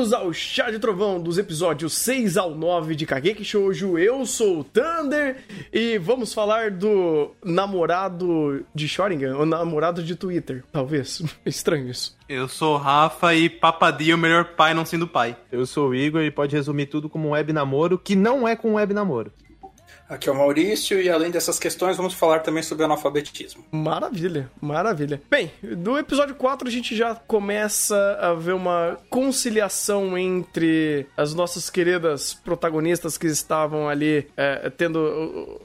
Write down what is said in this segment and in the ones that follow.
Bem-vindos ao Chá de Trovão dos episódios 6 ao 9 de Kageki Shoujo. Eu sou o Thunder e vamos falar do namorado de Shoringan, ou namorado de Twitter, talvez. Estranho isso. Eu sou o Rafa e Papadia é o melhor pai não sendo pai. Eu sou o Igor e pode resumir tudo como um web namoro, que não é com web namoro. Aqui é o Maurício e além dessas questões vamos falar também sobre analfabetismo. Maravilha, maravilha. Bem, do episódio 4 a gente já começa a ver uma conciliação entre as nossas queridas protagonistas que estavam ali é, tendo.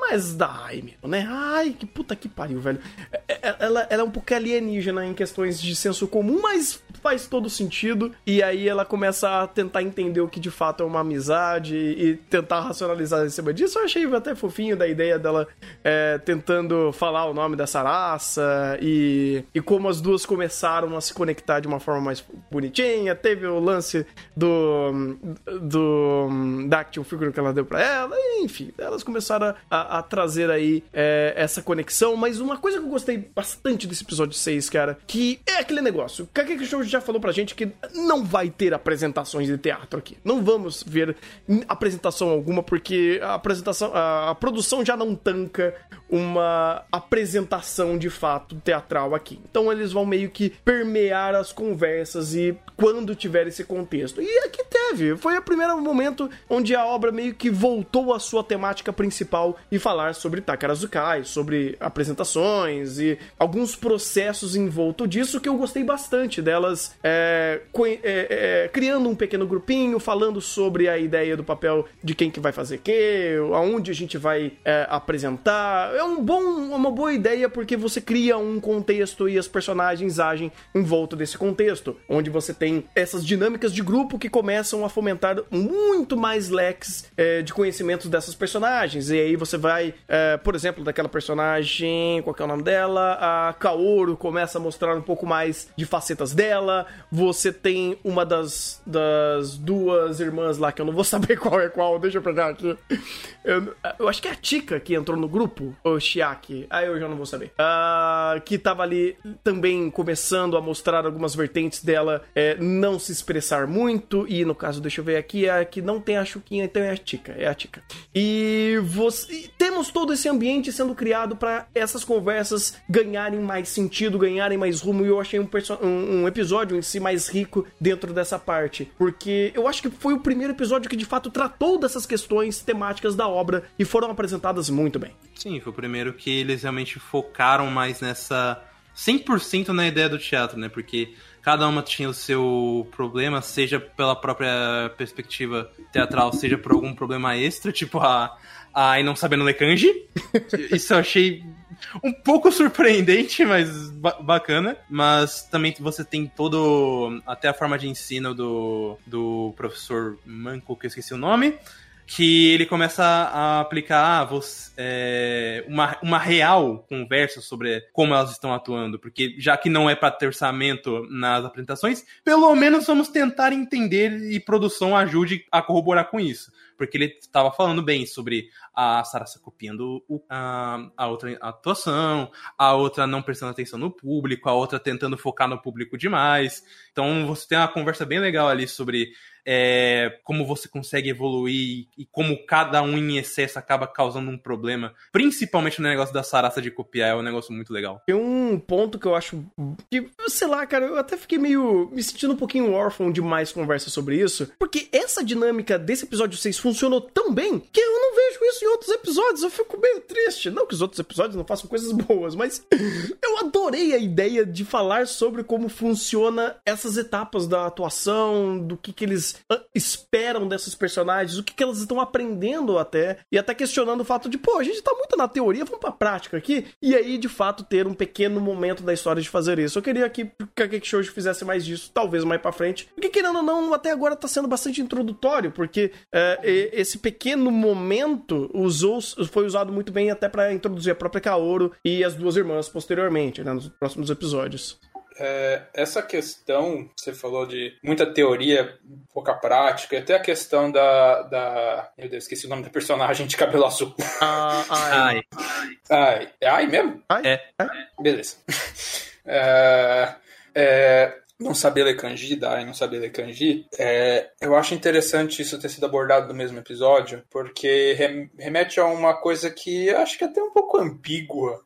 mais da Ai, né? Ai, que puta que pariu, velho. É, é, ela, ela é um pouco alienígena em questões de senso comum, mas faz todo sentido. E aí ela começa a tentar entender o que de fato é uma amizade e tentar racionalizar em cima disso eu achei até fofinho da ideia dela é, tentando falar o nome dessa raça e, e como as duas começaram a se conectar de uma forma mais bonitinha. Teve o lance do, do da action figure que ela deu pra ela, enfim, elas começaram a, a trazer aí é, essa conexão. Mas uma coisa que eu gostei bastante desse episódio 6, cara, que é aquele negócio. Kakeki Show já falou pra gente que não vai ter apresentações de teatro aqui. Não vamos ver apresentação alguma, porque a apresentação apresentação, a, a, produção já não tanca uma apresentação de fato teatral aqui. Então eles vão meio que permear as conversas e quando tiver esse contexto. E aqui teve, foi o primeiro momento onde a obra meio que voltou à sua temática principal e falar sobre Takarazukai, sobre apresentações e alguns processos envolto disso que eu gostei bastante delas é, é, é, criando um pequeno grupinho, falando sobre a ideia do papel de quem que vai fazer que, aonde a gente vai é, apresentar. É um bom, uma boa ideia porque você cria um contexto e as personagens agem em volta desse contexto, onde você tem essas dinâmicas de grupo que começam a fomentar muito mais leques é, de conhecimentos dessas personagens. E aí você vai, é, por exemplo, daquela personagem, qual é o nome dela? A Kaoru começa a mostrar um pouco mais de facetas dela. Você tem uma das, das duas irmãs lá que eu não vou saber qual é qual, deixa eu pegar aqui. Eu, eu, acho que é a Tika que entrou no grupo, ou Shiaki, aí eu já não vou saber. Uh, que tava ali também começando a mostrar algumas vertentes dela é, não se expressar muito, e no caso, deixa eu ver aqui, é a que não tem a Chuquinha, então é a Tika, é a Tika. E, e temos todo esse ambiente sendo criado para essas conversas ganharem mais sentido, ganharem mais rumo, e eu achei um, um, um episódio em si mais rico dentro dessa parte, porque eu acho que foi o primeiro episódio que de fato tratou dessas questões temáticas da obra e foram apresentadas muito bem. Sim, foi o primeiro que eles realmente focaram mais nessa 100% na ideia do teatro, né? Porque cada uma tinha o seu problema, seja pela própria perspectiva teatral, seja por algum problema extra, tipo a, a não sabendo ler kanji. Isso eu achei um pouco surpreendente, mas ba bacana. Mas também você tem todo. Até a forma de ensino do, do professor Manco, que eu esqueci o nome que ele começa a aplicar ah, você, é, uma, uma real conversa sobre como elas estão atuando, porque já que não é para ter orçamento nas apresentações, pelo menos vamos tentar entender e produção ajude a corroborar com isso. Porque ele estava falando bem sobre a Sarasa copiando o, a, a outra atuação, a outra não prestando atenção no público, a outra tentando focar no público demais. Então você tem uma conversa bem legal ali sobre é, como você consegue evoluir e como cada um em excesso acaba causando um problema. Principalmente no negócio da Sarasa de copiar, é um negócio muito legal. Tem um ponto que eu acho que, sei lá, cara, eu até fiquei meio me sentindo um pouquinho órfão de mais conversa sobre isso, porque essa dinâmica desse episódio 6 funcionou tão bem que eu não vejo isso em outros episódios. Eu fico meio triste. Não que os outros episódios não façam coisas boas, mas eu adorei a ideia de falar sobre como funciona essas etapas da atuação, do que que eles esperam dessas personagens, o que, que elas estão aprendendo até, e até questionando o fato de, pô, a gente tá muito na teoria, vamos pra prática aqui, e aí, de fato, ter um pequeno momento da história de fazer isso. Eu queria que a Cake Show fizesse mais disso, talvez mais pra frente, porque querendo ou não, até agora tá sendo bastante introdutório, porque é, esse pequeno momento usou, foi usado muito bem até para introduzir a própria Kaoru e as duas irmãs posteriormente, né, nos próximos episódios. É, essa questão, você falou de muita teoria, pouca prática, até a questão da, da. Meu Deus, esqueci o nome da personagem de cabelo azul. Ah, ai. ai. É ai mesmo? Ai? É. Beleza. É, é, não saber ler kanji, dar e não saber ler kanji, é, eu acho interessante isso ter sido abordado no mesmo episódio, porque rem- remete a uma coisa que eu acho que é até um pouco ambígua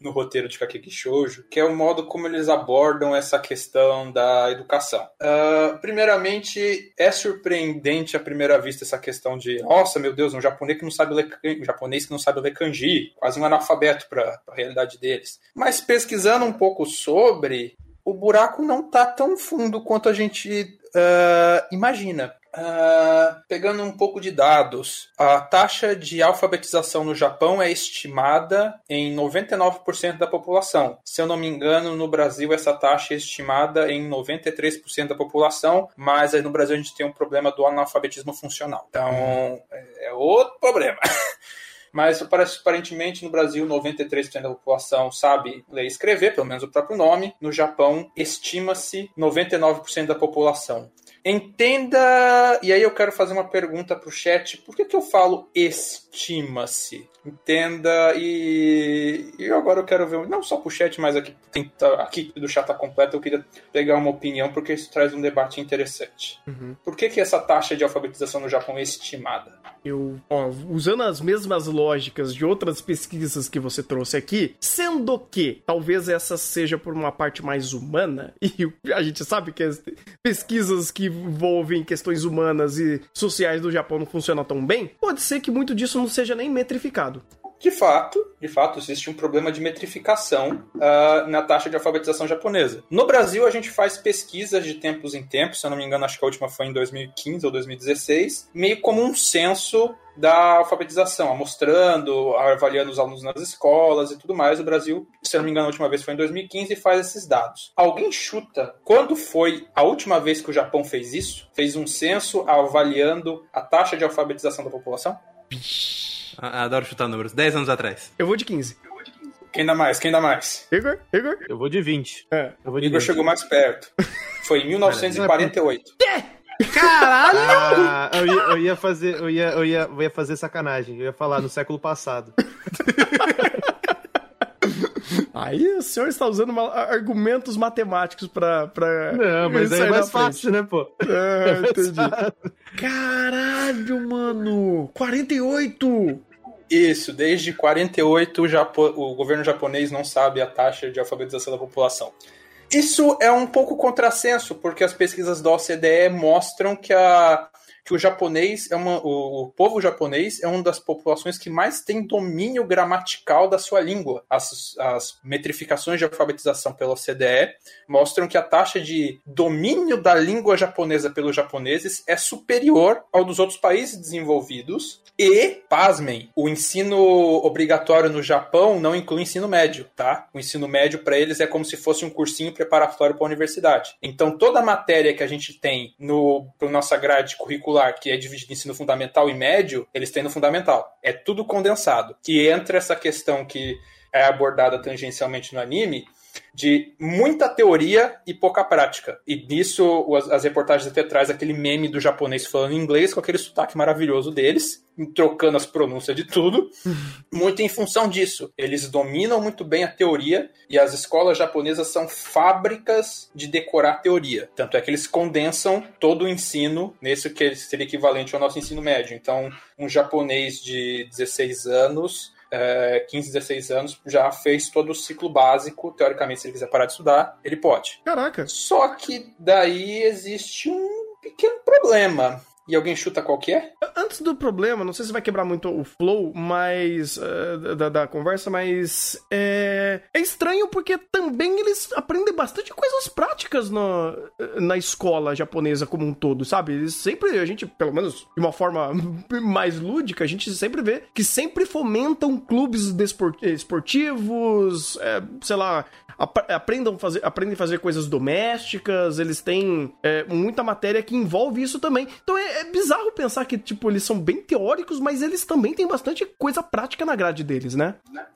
no roteiro de Kakeki Shoujo, que é o modo como eles abordam essa questão da educação. Ah, primeiramente, é surpreendente à primeira vista essa questão de, nossa, meu Deus, um japonês que não sabe ler, um japonês que não sabe ler kanji, quase um analfabeto para a realidade deles. Mas pesquisando um pouco sobre, o buraco não tá tão fundo quanto a gente ah, imagina. Ah, pegando um pouco de dados, a taxa de alfabetização no Japão é estimada em 99% da população. Se eu não me engano, no Brasil essa taxa é estimada em 93% da população, mas aí no Brasil a gente tem um problema do analfabetismo funcional. Então, é é outro problema. Mas parece- aparentemente no Brasil 93% da população sabe ler e escrever, pelo menos o próprio nome. No Japão estima-se 99% da população. Entenda, e aí eu quero fazer uma pergunta para o chat. Por que, que eu falo estima-se? Entenda e, e agora eu quero ver, não só para o chat, mas aqui, tá- aqui do chat tá completo, eu queria pegar uma opinião porque isso traz um debate interessante. Uhum. Por que, que essa taxa de alfabetização no Japão é estimada? Eu, ó, usando as mesmas lógicas de outras pesquisas que você trouxe aqui, sendo que talvez essa seja por uma parte mais humana, e a gente sabe que as pesquisas que envolvem questões humanas e sociais do Japão não funcionam tão bem, pode ser que muito disso não seja nem metrificado. De fato, de fato, existe um problema de metrificação ah, na taxa de alfabetização japonesa. No Brasil, a gente faz pesquisas de tempos em tempos, se eu não me engano, acho que a última foi em 2015 ou 2016, meio como um censo da alfabetização, mostrando, avaliando os alunos nas escolas e tudo mais. O Brasil, se eu não me engano, a última vez foi em 2015 e faz esses dados. Alguém chuta quando foi a última vez que o Japão fez isso? Fez um censo avaliando a taxa de alfabetização da população? Ah, Adoro chutar números. 10 anos atrás. Eu vou de 15. Quem dá mais? Quem dá mais? Igor? Igor? Eu vou de 20. É. Eu vou de Igor 20. chegou mais perto. Foi em 1948. Caralho! Ah, eu ia, eu ia fazer, eu ia, eu ia, eu ia fazer sacanagem. Eu ia falar no século passado. Aí o senhor está usando ma- argumentos matemáticos pra. pra Não, mas aí é mais fácil, né, pô? Ah, entendi. Caralho, mano! 48! Isso, desde 48 o, Japo- o governo japonês não sabe a taxa de alfabetização da população. Isso é um pouco contrassenso, porque as pesquisas da OCDE mostram que, a, que o japonês é uma, o, povo japonês é uma das populações que mais tem domínio gramatical da sua língua. As, as metrificações de alfabetização pela OCDE mostram que a taxa de domínio da língua japonesa pelos japoneses é superior ao dos outros países desenvolvidos. E, pasmem, o ensino obrigatório no Japão não inclui ensino médio, tá? O ensino médio para eles é como se fosse um cursinho preparatório para a universidade. Então, toda a matéria que a gente tem no pra nossa grade curricular, que é dividida em ensino fundamental e médio, eles têm no fundamental. É tudo condensado. E entra essa questão que é abordada tangencialmente no anime, de muita teoria e pouca prática. E nisso as, as reportagens até traz aquele meme do japonês falando inglês com aquele sotaque maravilhoso deles, trocando as pronúncias de tudo, muito em função disso. Eles dominam muito bem a teoria e as escolas japonesas são fábricas de decorar teoria. Tanto é que eles condensam todo o ensino nesse que seria equivalente ao nosso ensino médio. Então, um japonês de 16 anos 15, 16 anos, já fez todo o ciclo básico. Teoricamente, se ele quiser parar de estudar, ele pode. Caraca. Só que daí existe um pequeno problema. E alguém chuta qual que é? Antes do problema, não sei se vai quebrar muito o flow, mas. eh, da, da conversa, mas. É, é estranho porque também eles aprendem bastante coisas práticas na, na escola japonesa como um todo, sabe? Eles sempre, a gente, pelo menos de uma forma mais lúdica, a gente sempre vê que sempre fomentam clubes despor- esportivos, é, sei lá, aprendam fazer, aprendem a fazer coisas domésticas, eles têm é, muita matéria que envolve isso também. Então é, é bizarro pensar que, tipo, eles são bem teóricos, mas eles também têm bastante coisa prática na grade deles, né?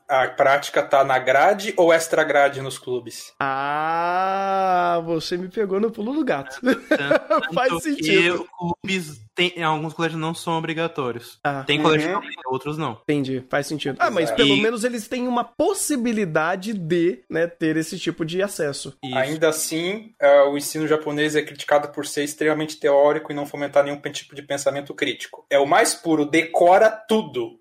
A prática tá na grade ou extra grade nos clubes? Ah, você me pegou no pulo do gato. Tanto Faz que sentido. clubes tem, alguns colégios não são obrigatórios. Ah, Tem Uhum. colégio que obriga, outros não. entendi. Faz sentido. Ah, mas Exato. pelo E- menos eles têm uma possibilidade de, né, ter esse tipo de acesso. Isso. Ainda assim, eh, o ensino japonês é criticado por ser extremamente teórico e não fomentar nenhum tipo de pensamento crítico. É o mais puro, decora tudo.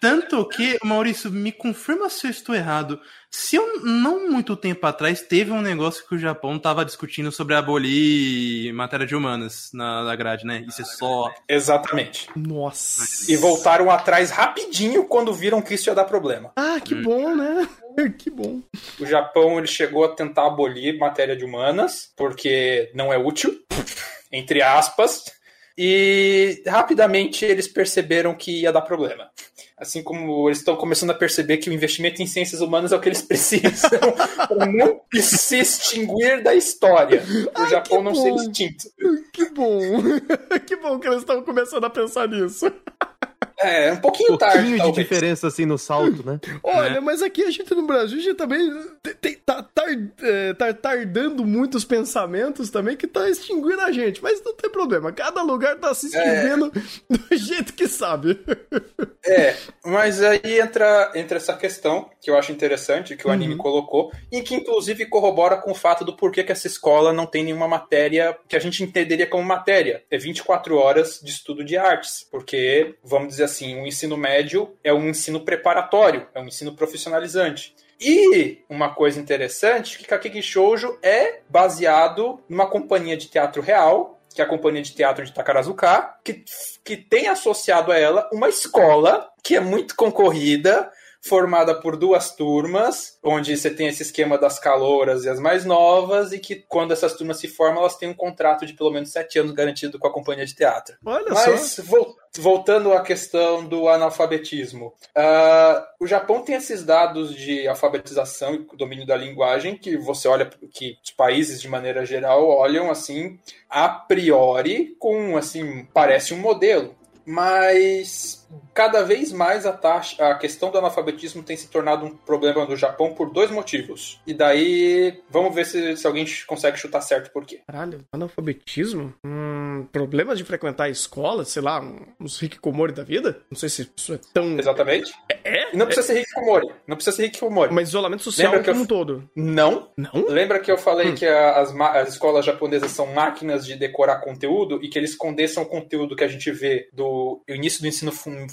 Tanto que, Maurício, me confirma se eu estou errado. Se eu não muito tempo atrás teve um negócio que o Japão tava discutindo sobre abolir matéria de humanas na, na grade, né? Isso é só. Exatamente. Nossa. E voltaram atrás rapidinho quando viram que isso ia dar problema. Ah, que bom, né? Que bom. O Japão ele chegou a tentar abolir matéria de humanas, porque não é útil, entre aspas, e rapidamente eles perceberam que ia dar problema. Assim como eles estão começando a perceber que o investimento em ciências humanas é o que eles precisam para não se extinguir da história. O Japão não ser extinto. Que bom. que bom que eles estão começando a pensar nisso. É, um pouquinho Um tarde, pouquinho de talvez. diferença assim no salto, né? Olha, mas aqui a gente no Brasil, a gente também tem- tá, tar- é, tá tardando muitos pensamentos também que tá extinguindo a gente. Mas não tem problema, cada lugar tá se extinguindo do jeito que sabe. É, mas aí entra, entra essa questão que eu acho interessante, que o anime colocou, e que inclusive corrobora com o fato do porquê que essa escola não tem nenhuma matéria que a gente entenderia como matéria. É 24 horas de estudo de artes, porque, vamos dizer assim, o ensino médio é um ensino preparatório, é um ensino profissionalizante. E uma coisa interessante, que Kakegi Shoujo é baseado numa companhia de teatro real, que é a companhia de teatro de Takarazuka, que, que tem associado a ela uma escola que é muito concorrida, formada por duas turmas, onde você tem esse esquema das calouras e as mais novas, e que quando essas turmas se formam, elas têm um contrato de pelo menos sete anos garantido com a companhia de teatro. Olha Mas só. vol- voltando à questão do analfabetismo, ah, o Japão tem esses dados de alfabetização e domínio da linguagem que você olha que os países de maneira geral olham assim a priori com assim parece um modelo, mas cada vez mais a taxa, a questão do analfabetismo tem se tornado um problema no Japão por dois motivos. E daí vamos ver se, se alguém consegue chutar certo por quê. Caralho, analfabetismo? Hum, problemas de frequentar a escola, sei lá, uns hikikomori da vida? Não sei se isso é tão... Exatamente. É? E não precisa ser Hikikomori. Não precisa ser Hikikomori. Mas isolamento social Lembra que como eu- um todo. Não. Não? Lembra que eu falei que a- as, as escolas japonesas são máquinas de decorar conteúdo e que eles condensam o conteúdo que a gente vê do início do ensino fun- me-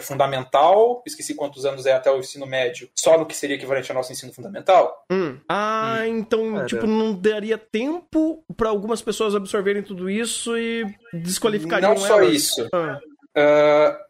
fundamental, esqueci quantos anos é até o ensino médio, só no que seria equivalente ao nosso ensino fundamental? Hum. Ah, então, Cara. tipo, não daria tempo pra algumas pessoas absorverem tudo isso e desqualificariam Não só elas? isso. Ah,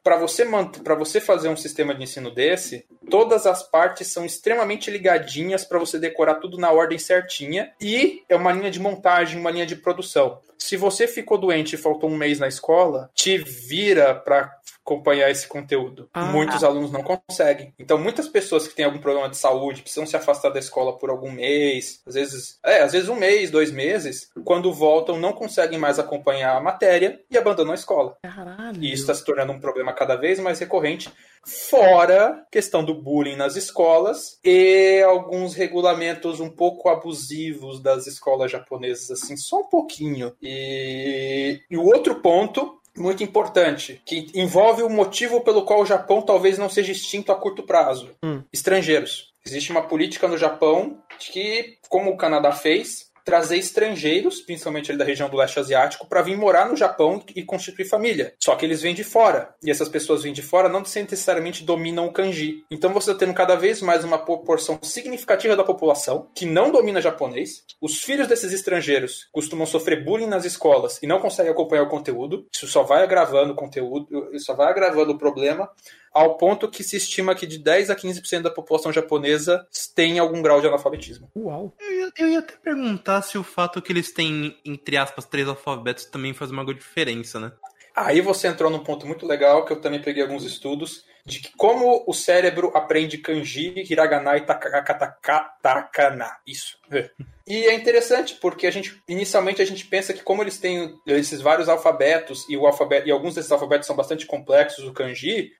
para você pra você fazer um sistema de ensino desse, todas as partes são extremamente ligadinhas para você decorar tudo na ordem certinha e é uma linha de montagem, uma linha de produção. Se você ficou doente e faltou um mês na escola, te vira para acompanhar esse conteúdo. Ah. Muitos alunos não conseguem. Então, muitas pessoas que têm algum problema de saúde precisam se afastar da escola por algum mês, às vezes, é, às vezes um mês, dois meses, quando voltam não conseguem mais acompanhar a matéria e abandonam a escola. caralho. E isso está se tornando um problema cada vez mais recorrente. Fora questão do bullying nas escolas e alguns regulamentos um pouco abusivos das escolas japonesas, assim, só um pouquinho. E, e o outro ponto muito importante, que envolve o motivo pelo qual o Japão talvez não seja extinto a curto prazo: Hum. estrangeiros. Existe uma política no Japão de que, como o Canadá fez, trazer estrangeiros, principalmente ali da região do leste asiático, para vir morar no Japão e constituir família. Só que eles vêm de fora. E essas pessoas vêm de fora não necessariamente dominam o kanji. Então você está tendo cada vez mais uma proporção significativa da população que não domina japonês. Os filhos desses estrangeiros costumam sofrer bullying nas escolas e não conseguem acompanhar o conteúdo. Isso só vai agravando o conteúdo, isso só vai agravando o problema ao ponto que se estima que de 10 a 15% da população japonesa tem algum grau de analfabetismo. Uau. Eu ia, eu ia até perguntar se o fato que eles têm, entre aspas, três alfabetos também faz uma diferença, né? Aí você entrou num ponto muito legal que eu também peguei alguns estudos de que como o cérebro aprende kanji, hiragana e katakana. Isso. E é interessante porque a gente inicialmente a gente pensa que como eles têm esses vários alfabetos e o alfabeto e alguns desses alfabetos são bastante complexos, o kanji,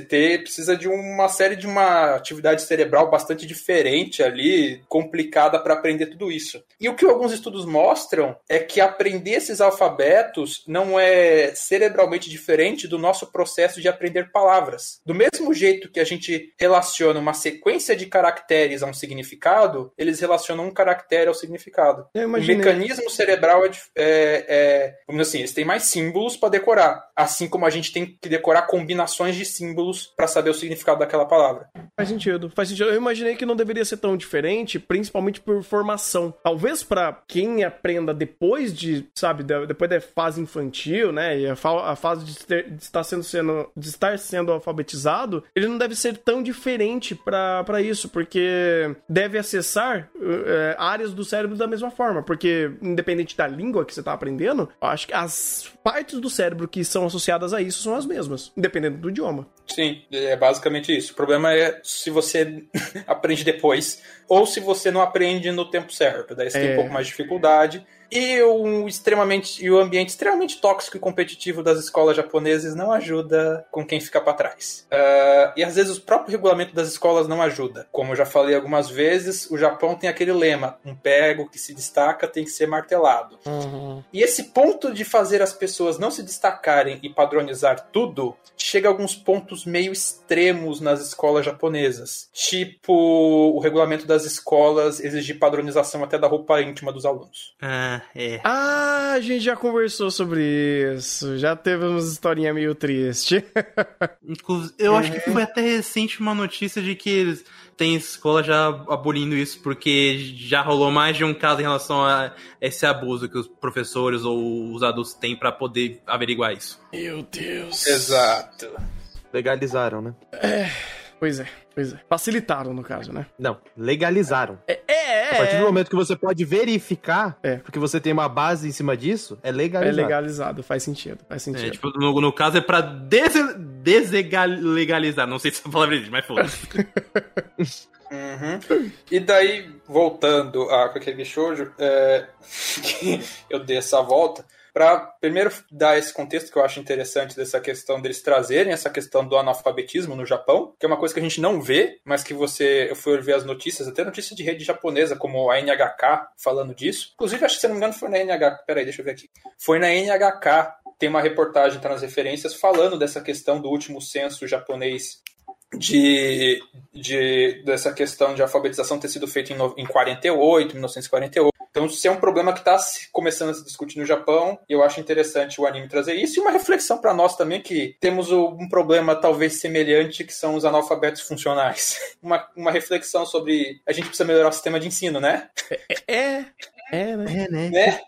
ter, precisa de uma série de uma atividade cerebral bastante diferente ali, complicada para aprender tudo isso. E o que alguns estudos mostram é que aprender esses alfabetos não é cerebralmente diferente do nosso processo de aprender palavras. Do mesmo jeito que a gente relaciona uma sequência de caracteres a um significado, eles relacionam um caractere ao significado. O mecanismo cerebral é, é, é, vamos dizer assim, eles têm mais símbolos para decorar, assim como a gente tem que decorar combinações de símbolos para saber o significado daquela palavra. Faz sentido, faz sentido. Eu imaginei que não deveria ser tão diferente, principalmente por formação. Talvez para quem aprenda depois de, sabe, depois da fase infantil, né, e a, a fase de, ter, de, estar sendo, sendo, de estar sendo alfabetizado, ele não deve ser tão diferente para isso, porque deve acessar é, áreas do cérebro da mesma forma, porque independente da língua que você está aprendendo, eu acho que as partes do cérebro que são associadas a isso são as mesmas, independente do idioma. Sim, é basicamente isso. O problema é se você aprende depois ou se você não aprende no tempo certo. Daí você é. tem um pouco mais de dificuldade. E o, extremamente, e o ambiente extremamente tóxico e competitivo das escolas japonesas não ajuda com quem fica para trás. Uh, e às vezes o próprio regulamento das escolas não ajuda. Como eu já falei algumas vezes, o Japão tem aquele lema: um pego que se destaca tem que ser martelado. Uhum. E esse ponto de fazer as pessoas não se destacarem e padronizar tudo chega a alguns pontos meio extremos nas escolas japonesas. Tipo, o regulamento das escolas exigir padronização até da roupa íntima dos alunos. Ah, é. Ah, a gente já conversou sobre isso. Já teve uma historinha meio triste. Eu acho que foi até recente uma notícia de que eles tem escola já abolindo isso, porque já rolou mais de um caso em relação a esse abuso que os professores ou os adultos têm para poder averiguar isso. Meu Deus. Exato. Legalizaram, né? É. Pois é, pois é. Facilitaram, no caso, né? Não, legalizaram. É, é, A partir do momento que você pode verificar, é. porque você tem uma base em cima disso, é legalizado. É legalizado, faz sentido, faz sentido. É, tipo, no, no, caso é pra des deslegalizar, não sei se a palavra existe, mas foda Uhum. E daí, voltando a aquele shoujo, é, eu dei essa volta, para primeiro dar esse contexto que eu acho interessante dessa questão deles trazerem essa questão do analfabetismo no Japão, que é uma coisa que a gente não vê, mas que você eu fui ver as notícias, até notícias de rede japonesa como a NHK falando disso. Inclusive, acho que se não me engano foi na NHK, peraí, deixa eu ver aqui. Foi na NHK tem uma reportagem tá nas referências falando dessa questão do último censo japonês de, de, dessa questão de alfabetização ter sido feita em, em 48, 1948. Então, se é um problema que está começando a se discutir no Japão, eu acho interessante o anime trazer isso e uma reflexão para nós também que temos um problema talvez semelhante que são os analfabetos funcionais. Uma, uma reflexão sobre a gente precisa melhorar o sistema de ensino, né? É, é, né? É, né? né?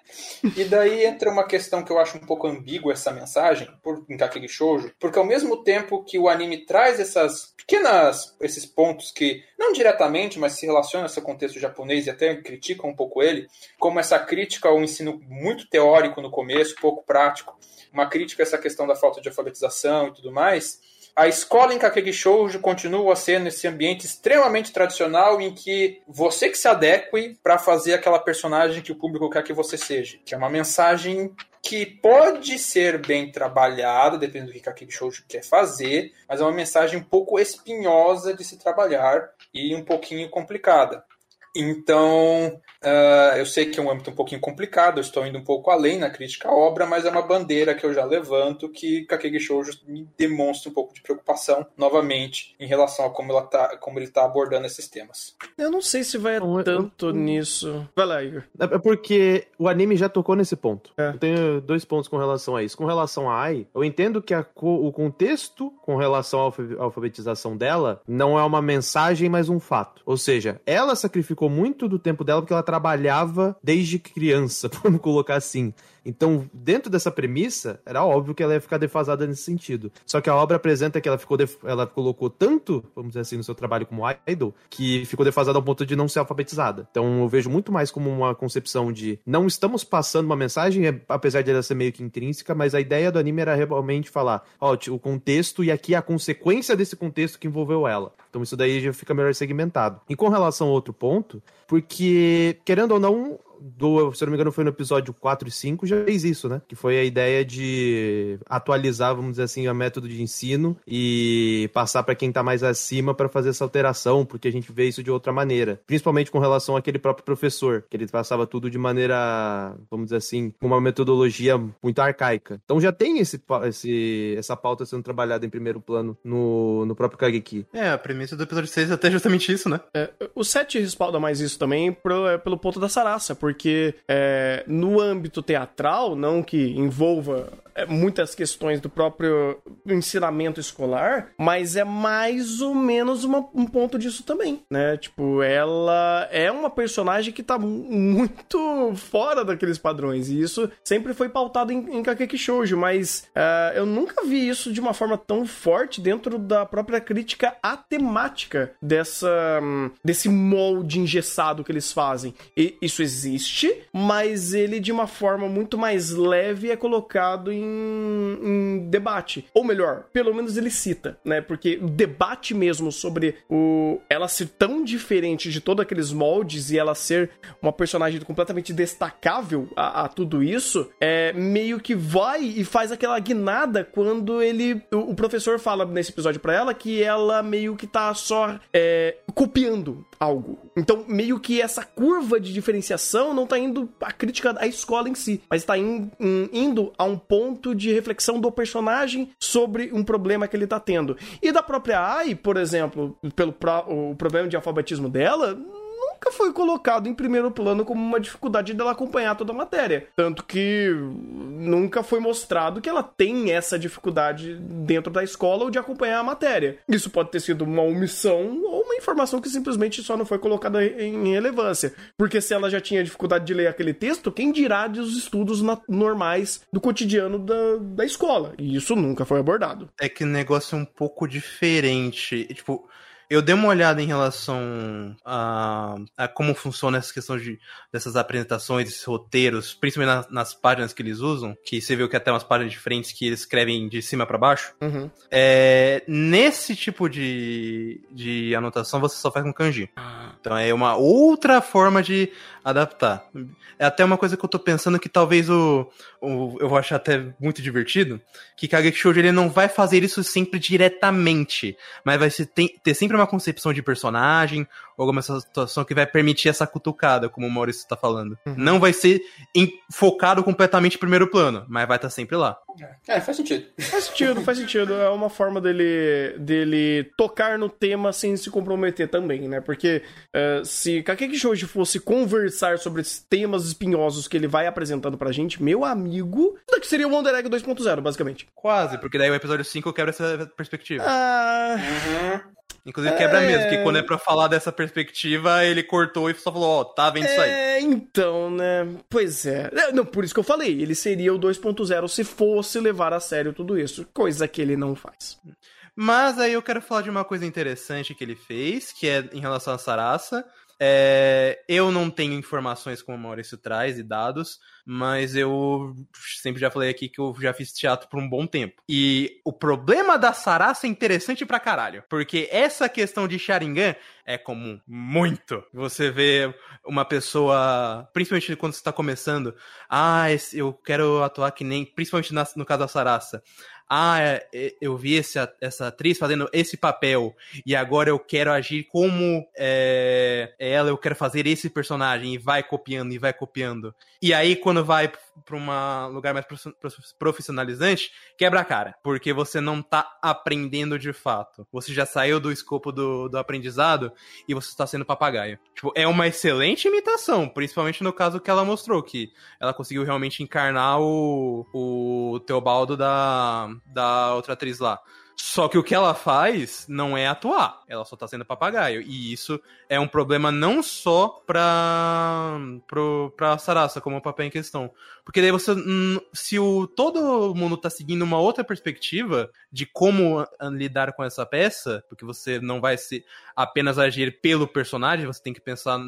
E daí entra uma questão que eu acho um pouco ambígua essa mensagem, por em Kakegi Shoujo, porque ao mesmo tempo que o anime traz essas pequenas esses pontos que não diretamente, mas se relacionam a esse contexto japonês e até criticam um pouco ele, como essa crítica ao ensino muito teórico no começo, pouco prático, uma crítica a essa questão da falta de alfabetização e tudo mais a escola em Kakegi Shoujo continua sendo esse ambiente extremamente tradicional em que você que se adeque para fazer aquela personagem que o público quer que você seja. Que é uma mensagem que pode ser bem trabalhada, dependendo do que Kakegi Shoujo quer fazer, mas é uma mensagem um pouco espinhosa de se trabalhar e um pouquinho complicada. Então, uh, eu sei que é um âmbito um pouquinho complicado, eu estou indo um pouco além na crítica à obra, mas é uma bandeira que eu já levanto que Kakegi Shoujo me demonstra um pouco de preocupação, novamente, em relação a como, ela tá, como ele está abordando esses temas. Eu não sei se vai não, tanto eu... nisso. Vai lá, Igor. É porque o anime já tocou nesse ponto. É. Eu tenho dois pontos com relação a isso. Com relação a Ai, eu entendo que a, o contexto com relação à alfabetização dela não é uma mensagem, mas um fato. Ou seja, ela sacrificou muito do tempo dela porque ela trabalhava desde criança, vamos colocar assim. Então, dentro dessa premissa, era óbvio que ela ia ficar defasada nesse sentido. Só que a obra apresenta que ela ficou def... ela colocou tanto, vamos dizer assim, no seu trabalho como idol, que ficou defasada ao ponto de não ser alfabetizada. Então, eu vejo muito mais como uma concepção de não estamos passando uma mensagem, é, apesar de ela ser meio que intrínseca, mas a ideia do anime era realmente falar, ó, o contexto e aqui a consequência desse contexto que envolveu ela. Então, isso daí já fica melhor segmentado. E com relação a outro ponto, porque, querendo ou não, do, se eu não me engano, foi no episódio 4 e 5, já fez isso, né? Que foi a ideia de atualizar, vamos dizer assim, o método de ensino e passar para quem tá mais acima para fazer essa alteração, porque a gente vê isso de outra maneira. Principalmente com relação àquele próprio professor, que ele passava tudo de maneira, vamos dizer assim, com uma metodologia muito arcaica. Então já tem esse, esse, essa pauta sendo trabalhada em primeiro plano no, no próprio Kageki. É, a premissa do episódio 6 é até justamente isso, né? É, o 7 respalda mais isso também pro, é, pelo ponto da Sarasa, porque é, no âmbito teatral, não que envolva é, muitas questões do próprio ensinamento escolar, mas é mais ou menos uma, um ponto disso também, né? Tipo, ela é uma personagem que tá muito fora daqueles padrões, e isso sempre foi pautado em, em Kakeki Shoujo, mas uh, eu nunca vi isso de uma forma tão forte dentro da própria crítica à temática dessa, um, desse molde engessado que eles fazem. E isso existe, mas ele de uma forma muito mais leve é colocado em em, debate. Ou melhor, pelo menos ele cita, né? Porque o debate mesmo sobre o ela ser tão diferente de todos aqueles moldes e ela ser uma personagem completamente destacável a, a tudo isso, é meio que vai e faz aquela guinada quando ele. O, o professor fala nesse episódio para ela que ela meio que tá só é, copiando algo. Então, meio que essa curva de diferenciação não tá indo a crítica à escola em si, mas tá in, in, indo a um ponto de reflexão do personagem sobre um problema que ele tá tendo. E da própria Ai, por exemplo, pelo pro, o problema de alfabetismo dela, nunca foi colocado em primeiro plano como uma dificuldade dela acompanhar toda a matéria. Tanto que nunca foi mostrado que ela tem essa dificuldade dentro da escola ou de acompanhar a matéria. Isso pode ter sido uma omissão ou uma informação que simplesmente só não foi colocada em relevância. Porque se ela já tinha dificuldade de ler aquele texto, quem dirá dos estudos normais do cotidiano da, da escola? E isso nunca foi abordado. É que o negócio é um pouco diferente. Tipo, eu dei uma olhada em relação a, a como funciona essa questão de, dessas apresentações, esses roteiros, principalmente nas, nas, páginas que eles usam, que você viu que até umas páginas diferentes que eles escrevem de cima para baixo. Uhum. É, nesse tipo de, de anotação, você só faz com kanji. Ah. Então é uma outra forma de adaptar. É até uma coisa que eu tô pensando que talvez o, o eu vou achar até muito divertido, que Kageki Shoujo ele não vai fazer isso sempre diretamente, mas vai tem, ter sempre uma concepção de personagem, ou alguma situação que vai permitir essa cutucada, como o Maurício tá falando. Uhum. Não vai ser em, focado completamente em primeiro plano, mas vai estar tá sempre lá. É, faz sentido. Faz sentido, faz sentido. É uma forma dele, dele tocar no tema sem se comprometer também, né? Porque uh, se Kakeki Shoujo fosse conversar sobre esses temas espinhosos que ele vai apresentando pra gente, meu amigo, isso daqui seria o Wonder Egg 2.0, basicamente. Quase, porque daí o episódio 5 quebra essa perspectiva. Ah... Uhum. Inclusive quebra é... mesmo, que quando é pra falar dessa perspectiva, ele cortou e só falou, ó, oh, tá vendo é... isso aí. É, então, né? Pois é. é. Não, por isso que eu falei, ele seria o 2.0 se fosse levar a sério tudo isso, coisa que ele não faz. Mas aí eu quero falar de uma coisa interessante que ele fez, que é em relação à Sarasa, é, eu não tenho informações como o Maurício traz e dados, mas eu sempre já falei aqui que eu já fiz teatro por um bom tempo. E o problema da Sarasa é interessante pra caralho, porque essa questão de Sharingan é comum, muito. Você vê uma pessoa, principalmente quando você tá começando, ah, eu quero atuar que nem, principalmente no caso da Sarasa ah, é, é, eu vi essa, essa atriz fazendo esse papel e agora eu quero agir como é, ela, eu quero fazer esse personagem e vai copiando e vai copiando. E aí quando vai para um lugar mais profissionalizante, quebra a cara, porque você não tá aprendendo de fato. Você já saiu do escopo do, do aprendizado e você está sendo papagaio. Tipo, é uma excelente imitação, principalmente no caso que ela mostrou, que ela conseguiu realmente encarnar o, o Teobaldo da, da outra atriz lá. Só que o que ela faz não é atuar, ela só tá sendo papagaio. E isso é um problema não só pra, pro, pra Sarasa, como o papel em questão. Porque daí você. Se o, todo mundo tá seguindo uma outra perspectiva de como a- a lidar com essa peça, porque você não vai se apenas agir pelo personagem, você tem que pensar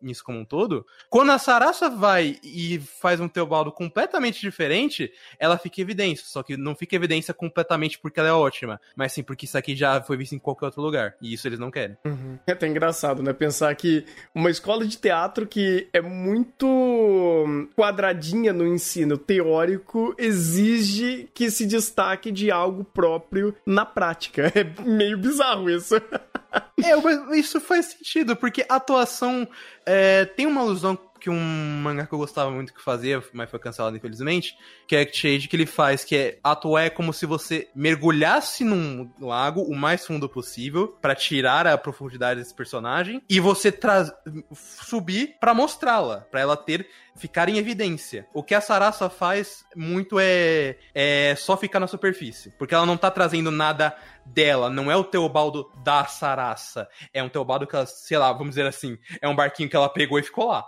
nisso como um todo. Quando a Sarasa vai e faz um Teobaldo completamente diferente, ela fica evidência. Só que não fica evidência completamente porque ela é ótima, mas sim porque isso aqui já foi visto em qualquer outro lugar. E isso eles não querem. É até engraçado, né? Pensar que uma escola de teatro que é muito quadradinha no ensino teórico exige que se destaque de algo próprio na prática. É meio bizarro isso. É, mas isso faz sentido, porque a atuação é, tem uma alusão que um mangá que eu gostava muito que fazia, mas foi cancelado infelizmente, que é Shade que ele faz, que é atuar é como se você mergulhasse num lago o mais fundo possível pra tirar a profundidade desse personagem e você subir pra mostrá-la, pra ela ter ficar em evidência. O que a Sarasa faz muito é é só ficar na superfície, porque ela não tá trazendo nada dela, não é o Teobaldo da Sarasa, é um Teobaldo que ela, sei lá, vamos dizer assim, é um barquinho que ela pegou e ficou lá.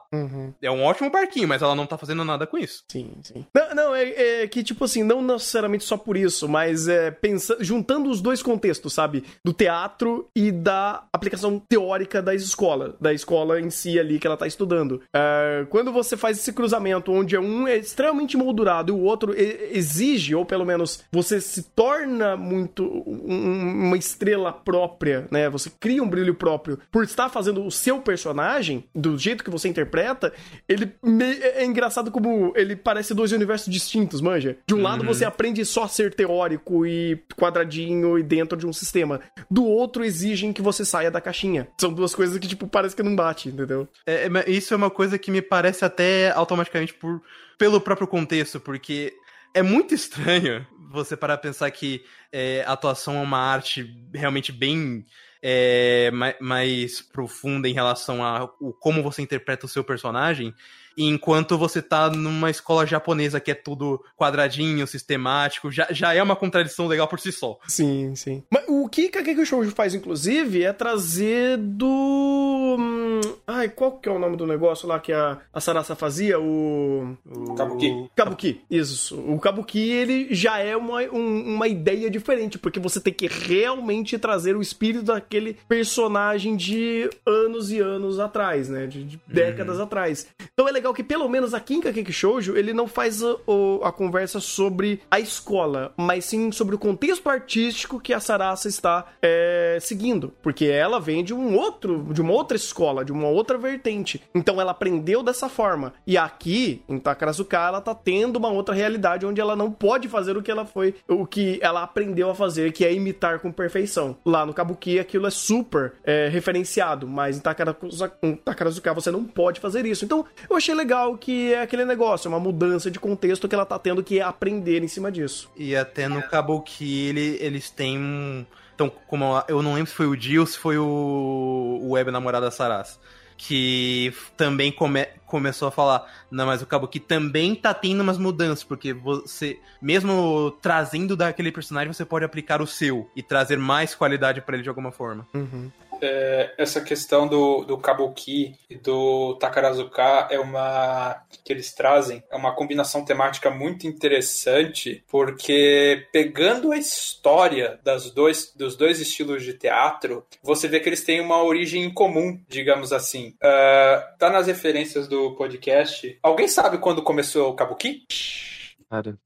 É um ótimo barquinho, mas ela não tá fazendo nada com isso. Sim, sim. Não, não é, é que, tipo assim, não necessariamente só por isso, mas é pensando, juntando os dois contextos, sabe? Do teatro e da aplicação teórica da escola, da escola em si ali que ela tá estudando. É, quando você faz esse cruzamento onde um é extremamente moldurado e o outro exige, ou pelo menos você se torna muito um- uma estrela própria, né? Você cria um brilho próprio por estar fazendo o seu personagem, do jeito que você interpreta, ele me- é engraçado como ele parece dois universos distintos, manja? De um lado você aprende só a ser teórico e quadradinho e dentro de um sistema. Do outro exigem que você saia da caixinha. São duas coisas que, tipo, parece que não bate, entendeu? É, é, isso é uma coisa que me parece até automaticamente por, pelo próprio contexto, porque é muito estranho você parar pra pensar que é, a atuação é uma arte realmente bem é, mais, mais profunda em relação a o, como você interpreta o seu personagem, enquanto você tá numa escola japonesa que é tudo quadradinho, sistemático, já, já é uma contradição legal por si só. Sim, sim. Mas o que Kakeki Shoujo faz, inclusive, é trazer do... hum, Ai, qual que é o nome do negócio lá que a, a Sarasa fazia? O... O- Kabuki. Kabuki, isso. O Kabuki, ele já é uma, um- uma ideia diferente, porque você tem que realmente trazer o espírito daquele personagem de anos e anos atrás, né? De, de décadas atrás. Então é legal que, pelo menos aqui em Kakeki Shoujo, ele não faz a, a conversa sobre a escola, mas sim sobre o contexto artístico que a Sarasa está é, seguindo. Porque ela vem de um outro, de uma outra escola, de uma outra vertente. Então ela aprendeu dessa forma. E aqui, em Takarazuka, ela tá tendo uma outra realidade onde ela não pode fazer o que ela foi, o que ela aprendeu a fazer, que é imitar com perfeição. Lá no Kabuki, aquilo é super é, referenciado, mas em Takarazuka, em Takarazuka você não pode fazer isso. Então, eu achei legal que é aquele negócio, é uma mudança de contexto que ela tá tendo que aprender em cima disso. E até no Kabuki ele, eles têm um. Então, como eu- não lembro se foi o Dio ou se foi o, o web namorado da Saras. Que também come- começou a falar, não, mas o Kabuki também tá tendo umas mudanças, porque você, mesmo trazendo daquele personagem, você pode aplicar o seu e trazer mais qualidade pra ele de alguma forma. É, essa questão do, do Kabuki e do Takarazuka é uma que eles trazem é uma combinação temática muito interessante porque pegando a história das dois, dos dois estilos de teatro você vê que eles têm uma origem em comum digamos assim. Ah, tá nas referências do podcast. Alguém sabe quando começou o Kabuki? Cara,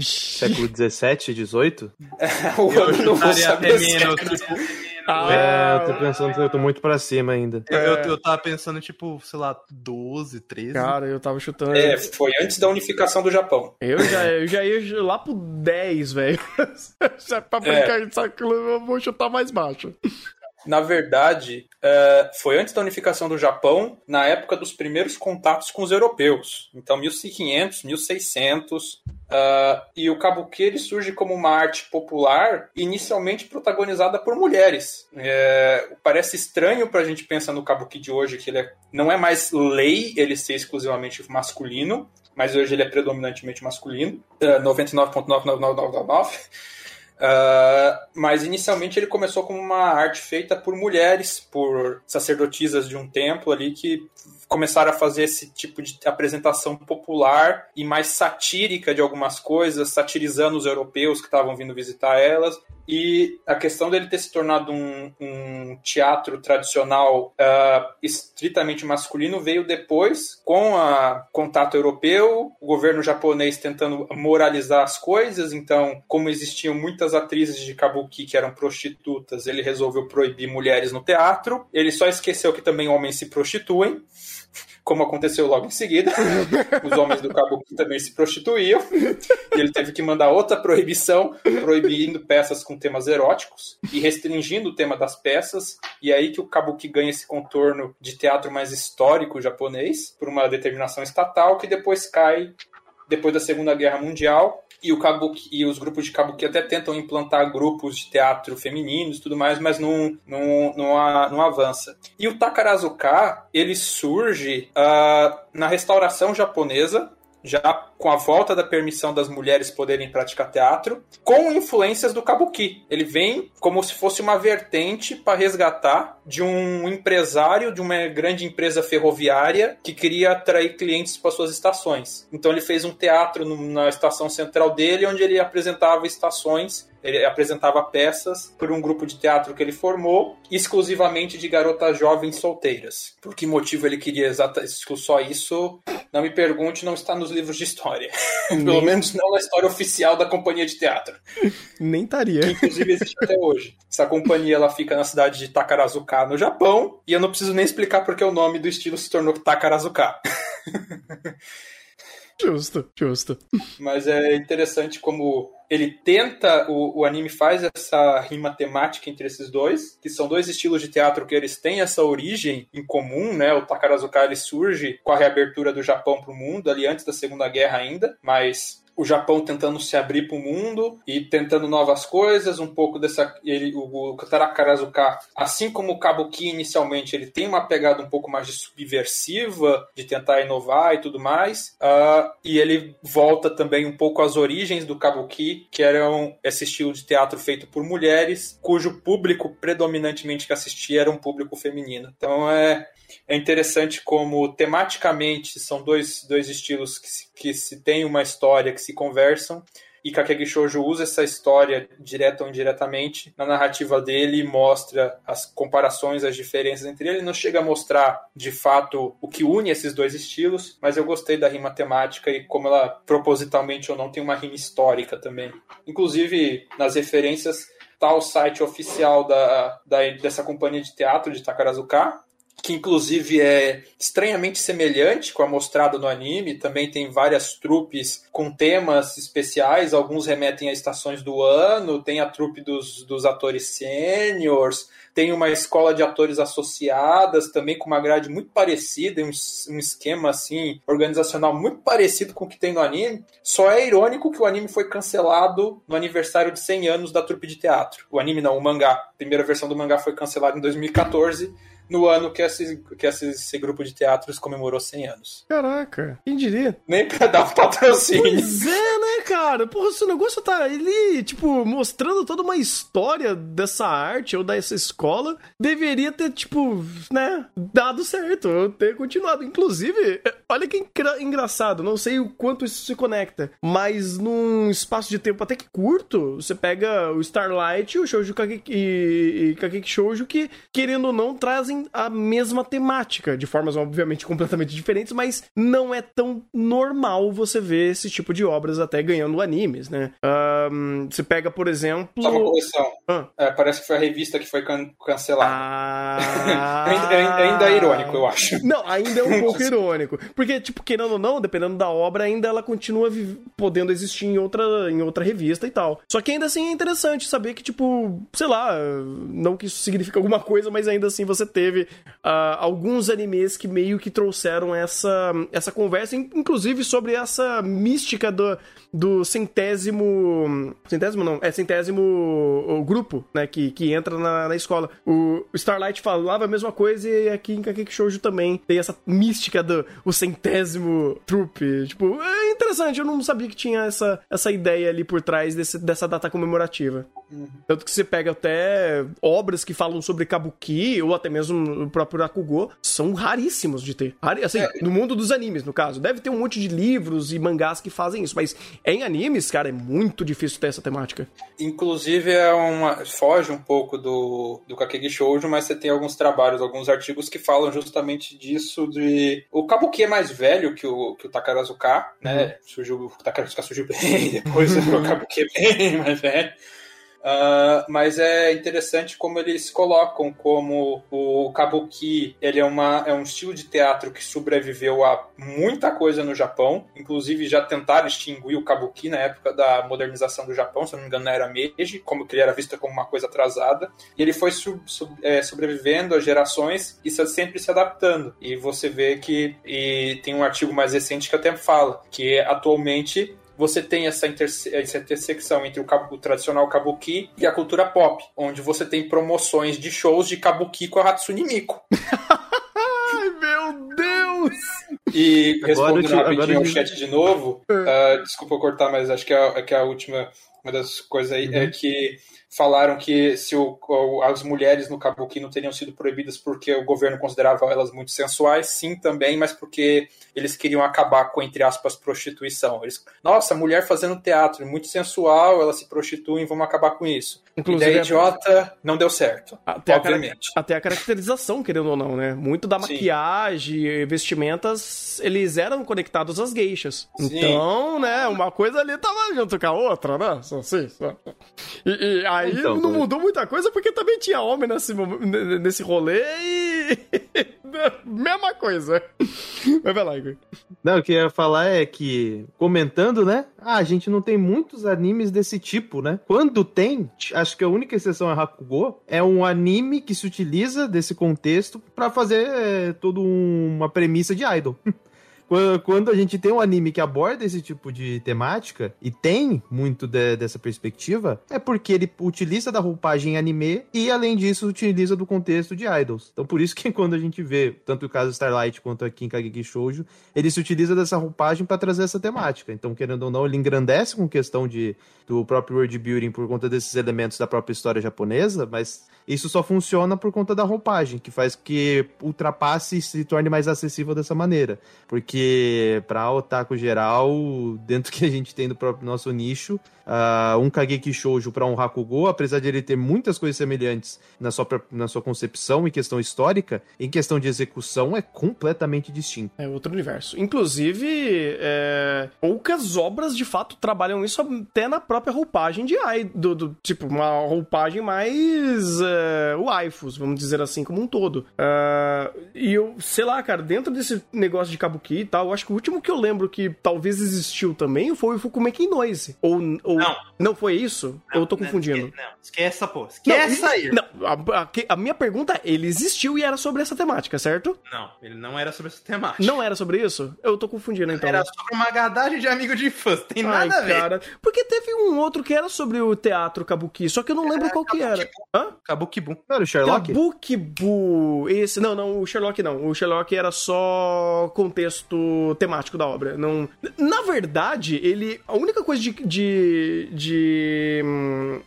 século 17, 18? eu não vou saber até menos. É, eu tô pensando eu tô muito pra cima ainda. Eu, eu, eu tava pensando, tipo, sei lá, 12, 13. Cara, eu tava chutando. é, foi antes da unificação do Japão Eu já, eu já ia lá pro 10, velho. Já pra É. brincar de saco, eu vou chutar mais baixo. Na verdade, é, foi antes da unificação do Japão, na época dos primeiros contatos com os europeus. Então, 1500, 1600. é, e o kabuki ele surge como uma arte popular, inicialmente protagonizada por mulheres. É, parece estranho para a gente pensar no kabuki de hoje, que ele é- não é mais lei ele ser exclusivamente masculino, mas hoje ele é predominantemente masculino. É, 99,99999. Uh, mas inicialmente ele começou como uma arte feita por mulheres, por sacerdotisas de um templo ali que começaram a fazer esse tipo de apresentação popular e mais satírica de algumas coisas, satirizando os europeus que estavam vindo visitar elas. E a questão dele ter se tornado um, um teatro tradicional uh, estritamente masculino veio depois, com o contato europeu, o governo japonês tentando moralizar as coisas. Então, como existiam muitas atrizes de kabuki que eram prostitutas, ele resolveu proibir mulheres no teatro. Ele só esqueceu que também homens se prostituem como aconteceu logo em seguida. Os homens do Kabuki também se prostituíam. E ele teve que mandar outra proibição, proibindo peças com temas eróticos e restringindo o tema das peças. E é aí que o Kabuki ganha esse contorno de teatro mais histórico japonês, por uma determinação estatal, que depois cai depois da Segunda Guerra Mundial e, o kabuki, e os grupos de kabuki até tentam implantar grupos de teatro femininos e tudo mais, mas não, não, não, não avança. E o Takarazuka, ele surge uh, na restauração japonesa, já com a volta da permissão das mulheres poderem praticar teatro, com influências do kabuki. Ele vem como se fosse uma vertente para resgatar de um empresário de uma grande empresa ferroviária que queria atrair clientes para suas estações. Então ele fez um teatro na estação central dele, onde ele apresentava estações ele apresentava peças por um grupo de teatro que ele formou, exclusivamente de garotas jovens solteiras. Por que motivo ele queria exatamente só isso? Não me pergunte, não está nos livros de história. Pelo menos não na história oficial da companhia de teatro. Nem estaria. Que inclusive existe até hoje. Essa companhia ela fica na cidade de Takarazuka, no Japão, e eu não preciso nem explicar porque o nome do estilo se tornou Takarazuka. Justo, justo. Mas é interessante como ele tenta, o, o anime faz essa rima temática entre esses dois, que são dois estilos de teatro que eles têm essa origem em comum, né? O Takarazuka ele surge com a reabertura do Japão para o mundo, ali antes da Segunda Guerra ainda, mas o Japão tentando se abrir para o mundo e tentando novas coisas, um pouco dessa ele o, Takarazuka, assim como o Kabuki inicialmente, ele tem uma pegada um pouco mais de subversiva, de tentar inovar e tudo mais, uh, e ele volta também um pouco às origens do Kabuki, que eram esse estilo de teatro feito por mulheres, cujo público predominantemente que assistia era um público feminino. Então é é interessante como tematicamente são dois, dois estilos que se, que se tem uma história, que se conversam, e Kakegi Shoujo usa essa história direta ou indiretamente na narrativa dele mostra as comparações, as diferenças entre ele. Não chega a mostrar de fato o que une esses dois estilos, mas eu gostei da rima temática e como ela propositalmente ou não tem uma rima histórica também. Inclusive nas referências tá o site oficial da, da dessa companhia de teatro de Takarazuka, que inclusive é estranhamente semelhante com a mostrada no anime. Também tem várias trupes com temas especiais, alguns remetem a estações do ano, tem a trupe dos, dos atores sêniors, tem uma escola de atores associadas, também com uma grade muito parecida, um, um esquema assim, organizacional muito parecido com o que tem no anime. Só é irônico que o anime foi cancelado no aniversário de 100 anos da trupe de teatro. O anime não, o mangá. A primeira versão do mangá foi cancelada em 2014 no ano que esse, que esse, esse, grupo de teatros comemorou 100 anos. Caraca, quem diria? Nem pra dar um patrocínio. Pois é, né, cara? Porra, esse negócio tá ali, tipo, mostrando toda uma história dessa arte ou dessa escola. Deveria ter, tipo, né, dado certo, ter continuado. Inclusive, olha que engraçado, não sei o quanto isso se conecta, mas num espaço de tempo até que curto, você pega o Starlight, o Shoujo Kageki, e, e Kageki Shoujo, que, querendo ou não, trazem a mesma temática, de formas obviamente completamente diferentes, mas não é tão normal você ver esse tipo de obras até ganhando animes, né? Um, você pega, por exemplo. Só uma coleção. Ah. É, parece que foi a revista que foi can cancelada. Ah... ainda, ainda, é irônico, eu acho. Não, ainda é um pouco irônico. Porque, tipo, querendo ou não, dependendo da obra, ainda ela continua podendo existir em outra, em outra revista e tal. Só que ainda assim é interessante saber que, tipo, sei lá, não que isso signifique alguma coisa, mas ainda assim você teve uh, alguns animes que meio que trouxeram essa, essa conversa, inclusive sobre essa mística do, do centésimo. Centésimo não, é centésimo o grupo, né? Que, que entra na, na escola. O Starlight falava a mesma coisa e aqui em Kakeki Shoujo também tem essa mística do o centésimo trupe. Tipo, é interessante, eu não sabia que tinha essa, essa ideia ali por trás desse, dessa data comemorativa. Uhum. Tanto que você pega até obras que falam sobre Kabuki, ou até mesmo o próprio Rakugo, são raríssimos de ter. Assim, é. no mundo dos animes, no caso. Deve ter um monte de livros e mangás que fazem isso, mas em animes, cara, é muito difícil ter essa temática. Inclusive, é uma. foge um pouco do, do Kakegi Shoujo, mas você tem alguns trabalhos, alguns artigos que falam justamente disso de. O Kabuki é mais velho que o, que o Takarazuka, né? Uhum. Surgiu, o Takarazuka surgiu bem, depois o Kabuki é bem mais velho. Uh, mas é interessante como eles colocam como o kabuki ele é, uma, é um estilo de teatro que sobreviveu a muita coisa no Japão. Inclusive já tentaram extinguir o kabuki na época da modernização do Japão, se não me engano na era Meiji, como que ele era visto como uma coisa atrasada. E ele foi sub, sub, é, sobrevivendo a gerações e sempre se adaptando. E você vê que e tem um artigo mais recente que até fala que atualmente você tem essa, interse essa intersecção entre o, o, tradicional kabuki e a cultura pop, onde você tem promoções de shows de kabuki com a Hatsune Miku. Ai, meu Deus! E respondendo rapidinho ao chat de novo, uh, desculpa cortar, mas acho que é, é, que é a última, uma das coisas aí, é uhum. é que falaram que se o, as mulheres no Kabuki não teriam sido proibidas porque o governo considerava elas muito sensuais, sim também, mas porque eles queriam acabar com, entre aspas, prostituição. Eles, nossa, mulher fazendo teatro, muito sensual, elas se prostituem, vamos acabar com isso. Inclusive, Ideia idiota, não deu certo, até obviamente. A, até a caracterização, querendo ou não, né? Muito da maquiagem, e vestimentas, eles eram conectados às geixas. Sim. Então, né, uma coisa ali tava junto com a outra, né? Assim, e, e aí então, não mudou muita coisa porque também tinha homem nesse, nesse rolê e... Mesma coisa. Mas vai lá, Igor. Não, o que eu ia falar é que, comentando, né? Ah, a gente não tem muitos animes desse tipo, né? Quando tem, acho que a única exceção é Hakugo, é um anime que se utiliza desse contexto para fazer é, toda uma premissa de idol. quando a gente tem um anime que aborda esse tipo de temática e tem muito de, dessa perspectiva, é porque ele utiliza da roupagem anime e, além disso, utiliza do contexto de idols. Então, por isso que quando a gente vê, tanto o caso Starlight quanto aqui em Kageki Shoujo, ele se utiliza dessa roupagem para trazer essa temática. Então, querendo ou não, ele engrandece com questão de, do próprio world building por conta desses elementos da própria história japonesa, mas isso só funciona por conta da roupagem, que faz que ultrapasse e se torne mais acessível dessa maneira. Porque para otaku geral, dentro que a gente tem do próprio nosso nicho, uh, um Kageki Shoujo para um Hakugo, apesar de ele ter muitas coisas semelhantes na sua, na sua concepção e questão histórica, em questão de execução é completamente distinto. É outro universo. Inclusive, é... poucas obras de fato trabalham isso até na própria roupagem de ai, do, do tipo, uma roupagem mais uh, waifus, vamos dizer assim, como um todo. Uh, e eu, sei lá, cara, dentro desse negócio de Kabuki tal, eu acho que o último que eu lembro que talvez existiu também foi o Fukumeki Noise. Ou, ou não. Não foi isso? Não, eu tô confundindo. Não, não, esquece essa porra. Esquece não, aí. Não, a, a, a, minha pergunta é, ele existiu e era sobre essa temática, certo? Não, ele não era sobre essa temática. Não era sobre isso? Eu tô confundindo, então. Era sobre uma gadagem de amigo de infância, tem Ai, nada a ver. Cara, porque teve um outro que era sobre o teatro Kabuki, só que eu não lembro é, qual que era. Hã? Kabuki Boom. Não era o Sherlock? Kabuki. Esse, não, não, o Sherlock não. O Sherlock era só contexto temático da obra. Não... Na verdade, ele... A única coisa de, de, de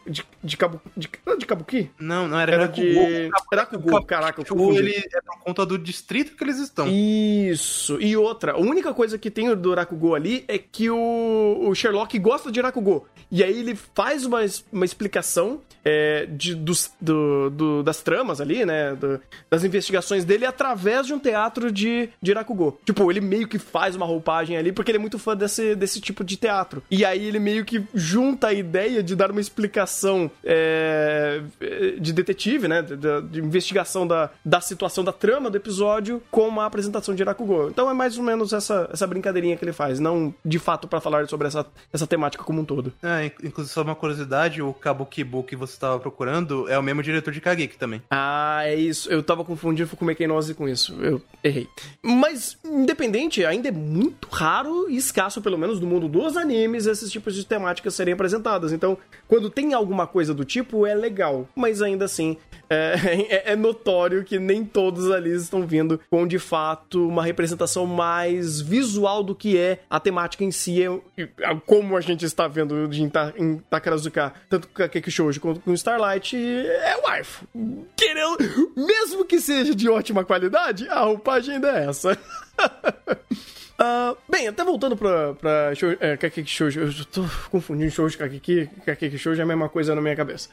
de. de. Kabu, de, de Kabuki? Não, não era, era de. Era Kugu, caraca, o ele é por conta do distrito que eles estão. Isso. E outra, a única coisa que tem do Rakugo ali é que o, o Sherlock gosta de Rakugo. E aí ele faz uma, uma explicação é, de, dos, do, do, das tramas ali, né? Do, das investigações dele através de um teatro de, de Rakugo. Tipo, ele meio que faz uma roupagem ali porque ele é muito fã desse, desse tipo de teatro. E aí ele meio que junta a ideia de dar uma explicação é, de detetive, né? De, de, investigação da, da situação, da trama do episódio com uma apresentação de Irakugo. Então é mais ou menos essa, essa brincadeirinha que ele faz, não de fato para falar sobre essa, essa temática como um todo. É, inclusive só uma curiosidade, o Kabukibu que você estava procurando é o mesmo diretor de Kageki também. Ah, é isso. Eu tava confundindo Fukumei Nose com isso. Eu errei. Mas, independente, ainda é muito raro e escasso, pelo menos no mundo dos animes, esses tipos de temáticas serem apresentadas. Então, quando tem alguma coisa do tipo, é legal. Mas ainda assim, é, é, é, notório que nem todos estão vindo com de fato uma representação mais visual do que é a temática em si, é, como a gente está vendo em, em Takarazuka, tanto com a Keki Shoujo quanto com Starlight, é waifu. Querendo, mesmo que seja de ótima qualidade, a roupagem ainda é essa. Uh, bem, até voltando pra, pra show, é, Kakeki Shoujo, eu tô confundindo Shoujo Kakeki, Kakeki Shoujo é a mesma coisa na minha cabeça.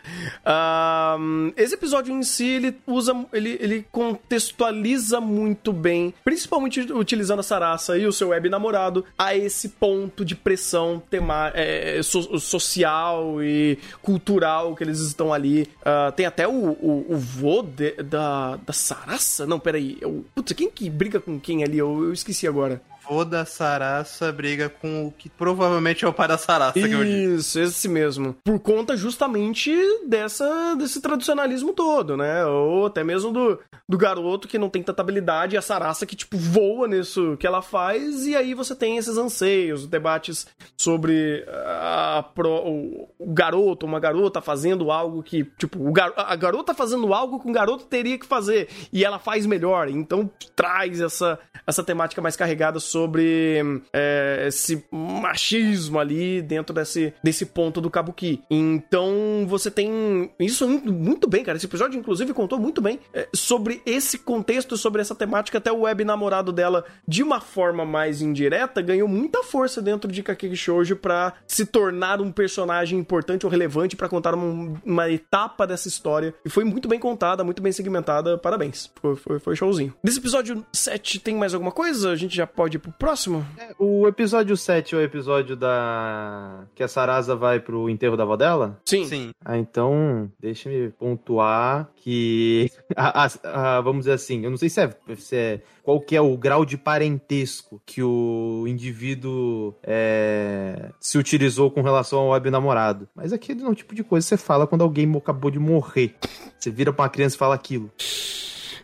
Uh, esse episódio em si, ele usa, ele, ele contextualiza muito bem, principalmente utilizando a Sarasa e o seu web namorado, a esse ponto de pressão tema, é, so, social e cultural que eles estão ali. Uh, tem até o, o, o vô de, da, da Sarasa? Não, peraí. Eu, putz, quem que briga com quem ali? Eu, eu esqueci agora avô da Sarasa briga com o que provavelmente é o pai da Sarasa. Isso, esse mesmo. Por conta justamente dessa, desse tradicionalismo todo, né? Ou até mesmo do, do garoto que não tem tanta habilidade e a Sarasa que, tipo, voa nisso que ela faz, e aí você tem esses anseios, debates sobre a, pro, o, o garoto, uma garota fazendo algo que, tipo, o gar, a garota fazendo algo que um garoto teria que fazer, e ela faz melhor, então traz essa, essa temática mais carregada sobre sobre é, esse machismo ali dentro desse, desse ponto do Kabuki. Então você tem isso muito, bem, cara. Esse episódio, inclusive, contou muito bem é, sobre esse contexto, sobre essa temática. Até o web namorado dela, de uma forma mais indireta, ganhou muita força dentro de Kakeki Shoujo para se tornar um personagem importante ou relevante para contar uma, uma, etapa dessa história. E foi muito bem contada, muito bem segmentada. Parabéns. Foi, foi, foi showzinho. Desse episódio 7, tem mais alguma coisa? A gente já pode ir pro próximo? É, o episódio 7 é o episódio da. que a Sarasa vai pro enterro da avó dela? Sim. Sim. Ah, então, deixa-me pontuar que. a, a, a, vamos dizer assim, eu não sei se é, se é. qual que é o grau de parentesco que o indivíduo é, se utilizou com relação ao web namorado. Mas aquele é um tipo de coisa que você fala quando alguém acabou de morrer. Você vira pra uma criança e fala aquilo.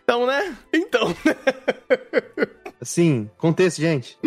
Então, né? Então, né? Sim, contexto, gente.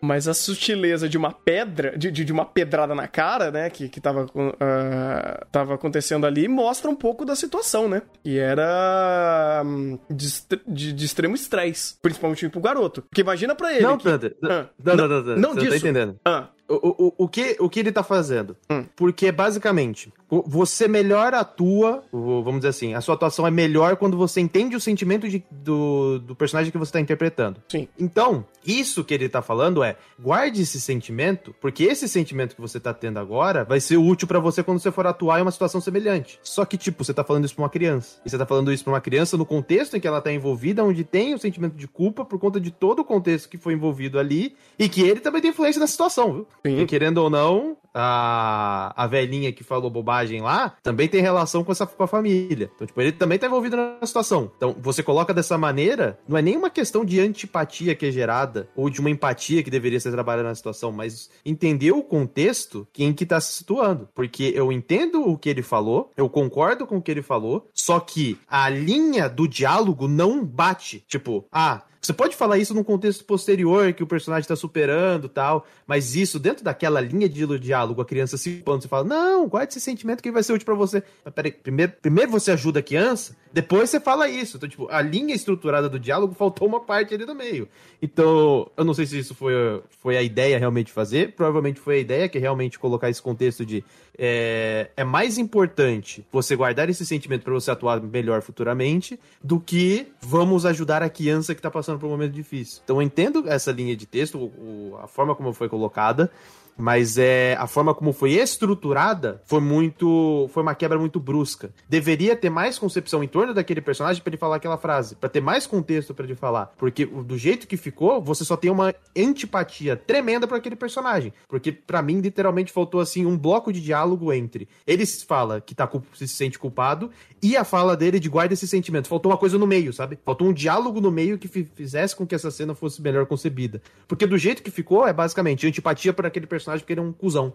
Mas a sutileza de uma pedra, de, de, uma pedrada na cara, né, que, que tava, uh, tava acontecendo ali, mostra um pouco da situação, né? E era um, de, de, de, extremo estresse, principalmente pro garoto. Porque imagina pra ele. Não, que... Panther, ah, não, não, não, não, não, não, disso. Tá entendendo. Ah. O, o, o, que, o que ele tá fazendo? Hum. Porque, basicamente, você melhor atua, vamos dizer assim, a sua atuação é melhor quando você entende o sentimento de, do, do personagem que você tá interpretando. Sim. Então, isso que ele tá falando é, guarde esse sentimento, porque esse sentimento que você tá tendo agora vai ser útil para você quando você for atuar em uma situação semelhante. Só que, tipo, você tá falando isso pra uma criança. E você tá falando isso pra uma criança no contexto em que ela tá envolvida, onde tem o sentimento de culpa por conta de todo o contexto que foi envolvido ali, e que ele também tem influência na situação, viu? Sim. E querendo ou não, a, a velhinha que falou bobagem lá também tem relação com essa com a família. Então, tipo, ele também tá envolvido na situação. Então, você coloca dessa maneira, não é nenhuma questão de antipatia que é gerada ou de uma empatia que deveria ser trabalhada na situação, mas entender o contexto em que tá se situando. Porque eu entendo o que ele falou, eu concordo com o que ele falou, só que a linha do diálogo não bate. Tipo, ah, você pode falar isso num contexto posterior, que o personagem está superando tal, mas isso, dentro daquela linha de diálogo, a criança se pondo, você fala, não, guarde esse sentimento que vai ser útil para você. Mas peraí, primeiro, primeiro você ajuda a criança, depois você fala isso. Então, tipo, a linha estruturada do diálogo faltou uma parte ali no meio. Então, eu não sei se isso foi, foi a ideia realmente fazer, provavelmente foi a ideia, que é realmente colocar esse contexto de é, é mais importante você guardar esse sentimento para você atuar melhor futuramente do que vamos ajudar a criança que está passando por um momento difícil. Então eu entendo essa linha de texto, o, a forma como foi colocada. Mas é a forma como foi estruturada foi muito. Foi uma quebra muito brusca. Deveria ter mais concepção em torno daquele personagem para ele falar aquela frase, para ter mais contexto para ele falar. Porque do jeito que ficou, você só tem uma antipatia tremenda para aquele personagem. Porque para mim, literalmente, faltou assim um bloco de diálogo entre ele fala que tá, se sente culpado e a fala dele de guarda esse sentimento. Faltou uma coisa no meio, sabe? Faltou um diálogo no meio que fizesse com que essa cena fosse melhor concebida. Porque do jeito que ficou, é basicamente antipatia por aquele personagem porque ele é um cuzão.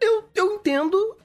Eu, eu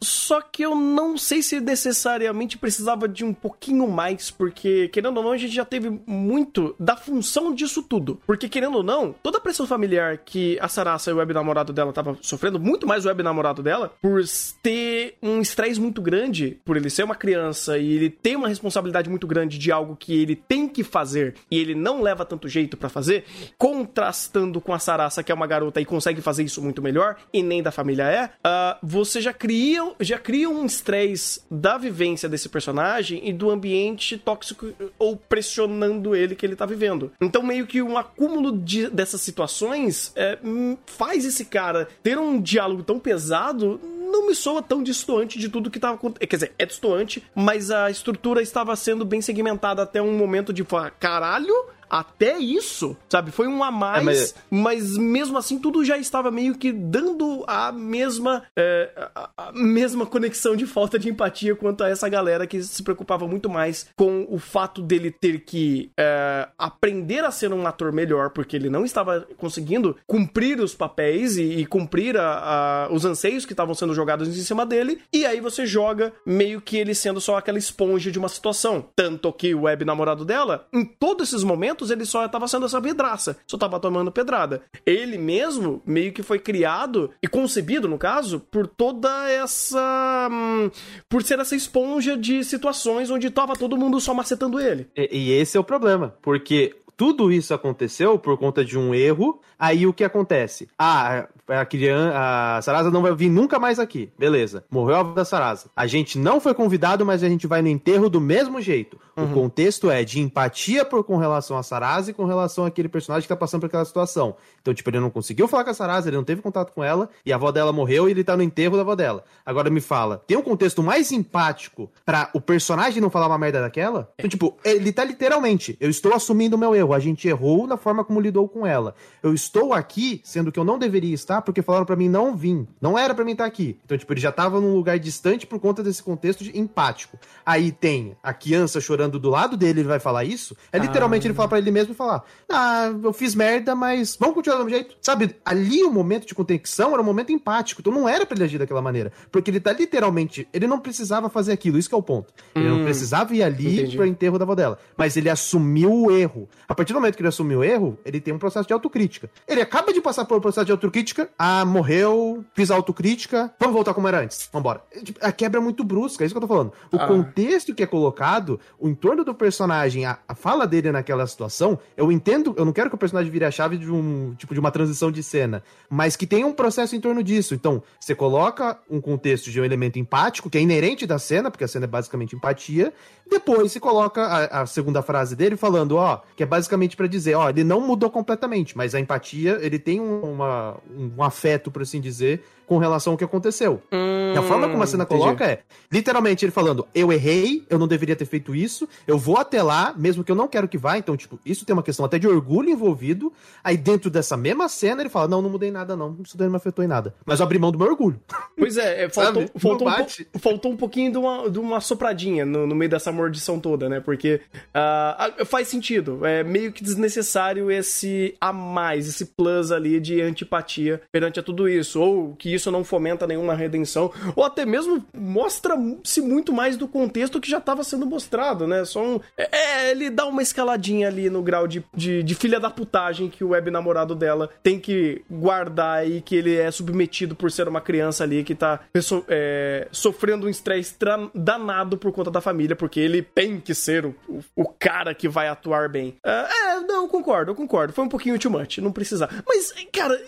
só que eu não sei se necessariamente precisava de um pouquinho mais, porque, querendo ou não, a gente já teve muito da função disso tudo. Porque, querendo ou não, toda a pressão familiar que a Sarasa e o web namorado dela tava sofrendo, muito mais o web namorado dela, por ter um estresse muito grande, por ele ser uma criança e ele ter uma responsabilidade muito grande de algo que ele tem que fazer e ele não leva tanto jeito para fazer, contrastando com a Sarasa, que é uma garota e consegue fazer isso muito melhor, e nem da família é, uh, você já cria, já cria um estresse da vivência desse personagem e do ambiente tóxico ou pressionando ele que ele tá vivendo. Então, meio que um acúmulo de, dessas situações é, faz esse cara ter um diálogo tão pesado não me soa tão distoante de tudo que tava acontecendo. Quer dizer, é distoante, mas a estrutura estava sendo bem segmentada até um momento de falar, caralho, até isso, sabe? Foi um a mais, é, mas... mas... mesmo assim tudo já estava meio que dando a mesma é, a, mesma conexão de falta de empatia quanto a essa galera que se preocupava muito mais com o fato dele ter que é, aprender a ser um ator melhor, porque ele não estava conseguindo cumprir os papéis e, e cumprir a, a, os anseios que estavam sendo jogados em cima dele, e aí você joga meio que ele sendo só aquela esponja de uma situação. Tanto que o web namorado dela, em todos esses momentos, ele só estava sendo essa vidraça, só estava tomando pedrada. Ele mesmo meio que foi criado e concebido, no caso, por toda essa. Hum, por ser essa esponja de situações onde tava todo mundo só macetando ele. E, e esse é o problema, porque tudo isso aconteceu por conta de um erro. Aí o que acontece? Ah, a criança, a Sarasa não vai vir nunca mais aqui. Beleza. Morreu a avó da Sarasa. A gente não foi convidado, mas a gente vai no enterro do mesmo jeito. Uhum. O contexto é de empatia por com relação a Sarasa e com relação àquele personagem que tá passando por aquela situação. Então, tipo, ele não conseguiu falar com a Sarasa, ele não teve contato com ela, e a avó dela morreu e ele tá no enterro da avó dela. Agora me fala, tem um contexto mais empático para o personagem não falar uma merda daquela? Então, tipo, ele tá literalmente, eu estou assumindo o meu erro, a gente errou na forma como lidou com ela. Eu estou aqui, sendo que eu não deveria estar, porque falaram para mim não vir. Não era para mim estar aqui. Então, tipo, ele já tava num lugar distante por conta desse contexto de empático. Aí tem a criança chorando do lado dele, ele vai falar isso. É literalmente ah. ele falar para ele mesmo e falar: Ah, eu fiz merda, mas vamos continuar do mesmo jeito. Sabe, ali o momento de conexão era um momento empático. Então não era pra ele agir daquela maneira. Porque ele tá literalmente. Ele não precisava fazer aquilo, isso que é o ponto. Ele hum, não precisava ir ali entendi. pro enterro da avó dela. Mas ele assumiu o erro. A partir do momento que ele assumiu o erro, ele tem um processo de autocrítica. Ele acaba de passar por um processo de autocrítica. Ah, morreu, fiz autocrítica. Vamos voltar como era antes. Vambora. Tipo, a quebra é muito brusca, é isso que eu tô falando. O ah. contexto que é colocado, o entorno do personagem, a, a fala dele naquela situação, eu entendo, eu não quero que o personagem vire a chave de um tipo de uma transição de cena, mas que tem um processo em torno disso. Então, você coloca um contexto de um elemento empático, que é inerente da cena, porque a cena é basicamente empatia, depois se coloca a, a segunda frase dele falando, ó, que é basicamente para dizer, ó, ele não mudou completamente, mas a empatia, ele tem um, uma, um afeto, por assim dizer, com relação ao que aconteceu. Hum, e a forma como a cena entendi. coloca é, literalmente, ele falando, eu errei, eu não deveria ter feito isso, eu vou até lá, mesmo que eu não quero que vá, então, tipo, isso tem uma questão até de orgulho envolvido, aí dentro dessa mesma cena ele fala, não, não mudei nada não, isso daí não me afetou em nada, mas eu abri mão do meu orgulho. Pois é, é faltou, faltou, um, faltou um pouquinho de uma, de uma sopradinha no, no meio dessa mordição toda, né, porque uh, faz sentido, é meio que desnecessário esse a mais, esse plus ali de antipatia perante a tudo isso, ou que isso não fomenta nenhuma redenção, ou até mesmo mostra-se muito mais do contexto que já estava sendo mostrado, né? Só um, é, é, ele dá uma escaladinha ali no grau de, de, de, filha da putagem que o web namorado dela tem que guardar e que ele é submetido por ser uma criança ali que tá é, sofrendo um estresse danado por conta da família, porque ele tem que ser o, o, o cara que vai atuar bem. É, é, não, concordo, concordo. Foi um pouquinho too much, não precisava. Mas, cara,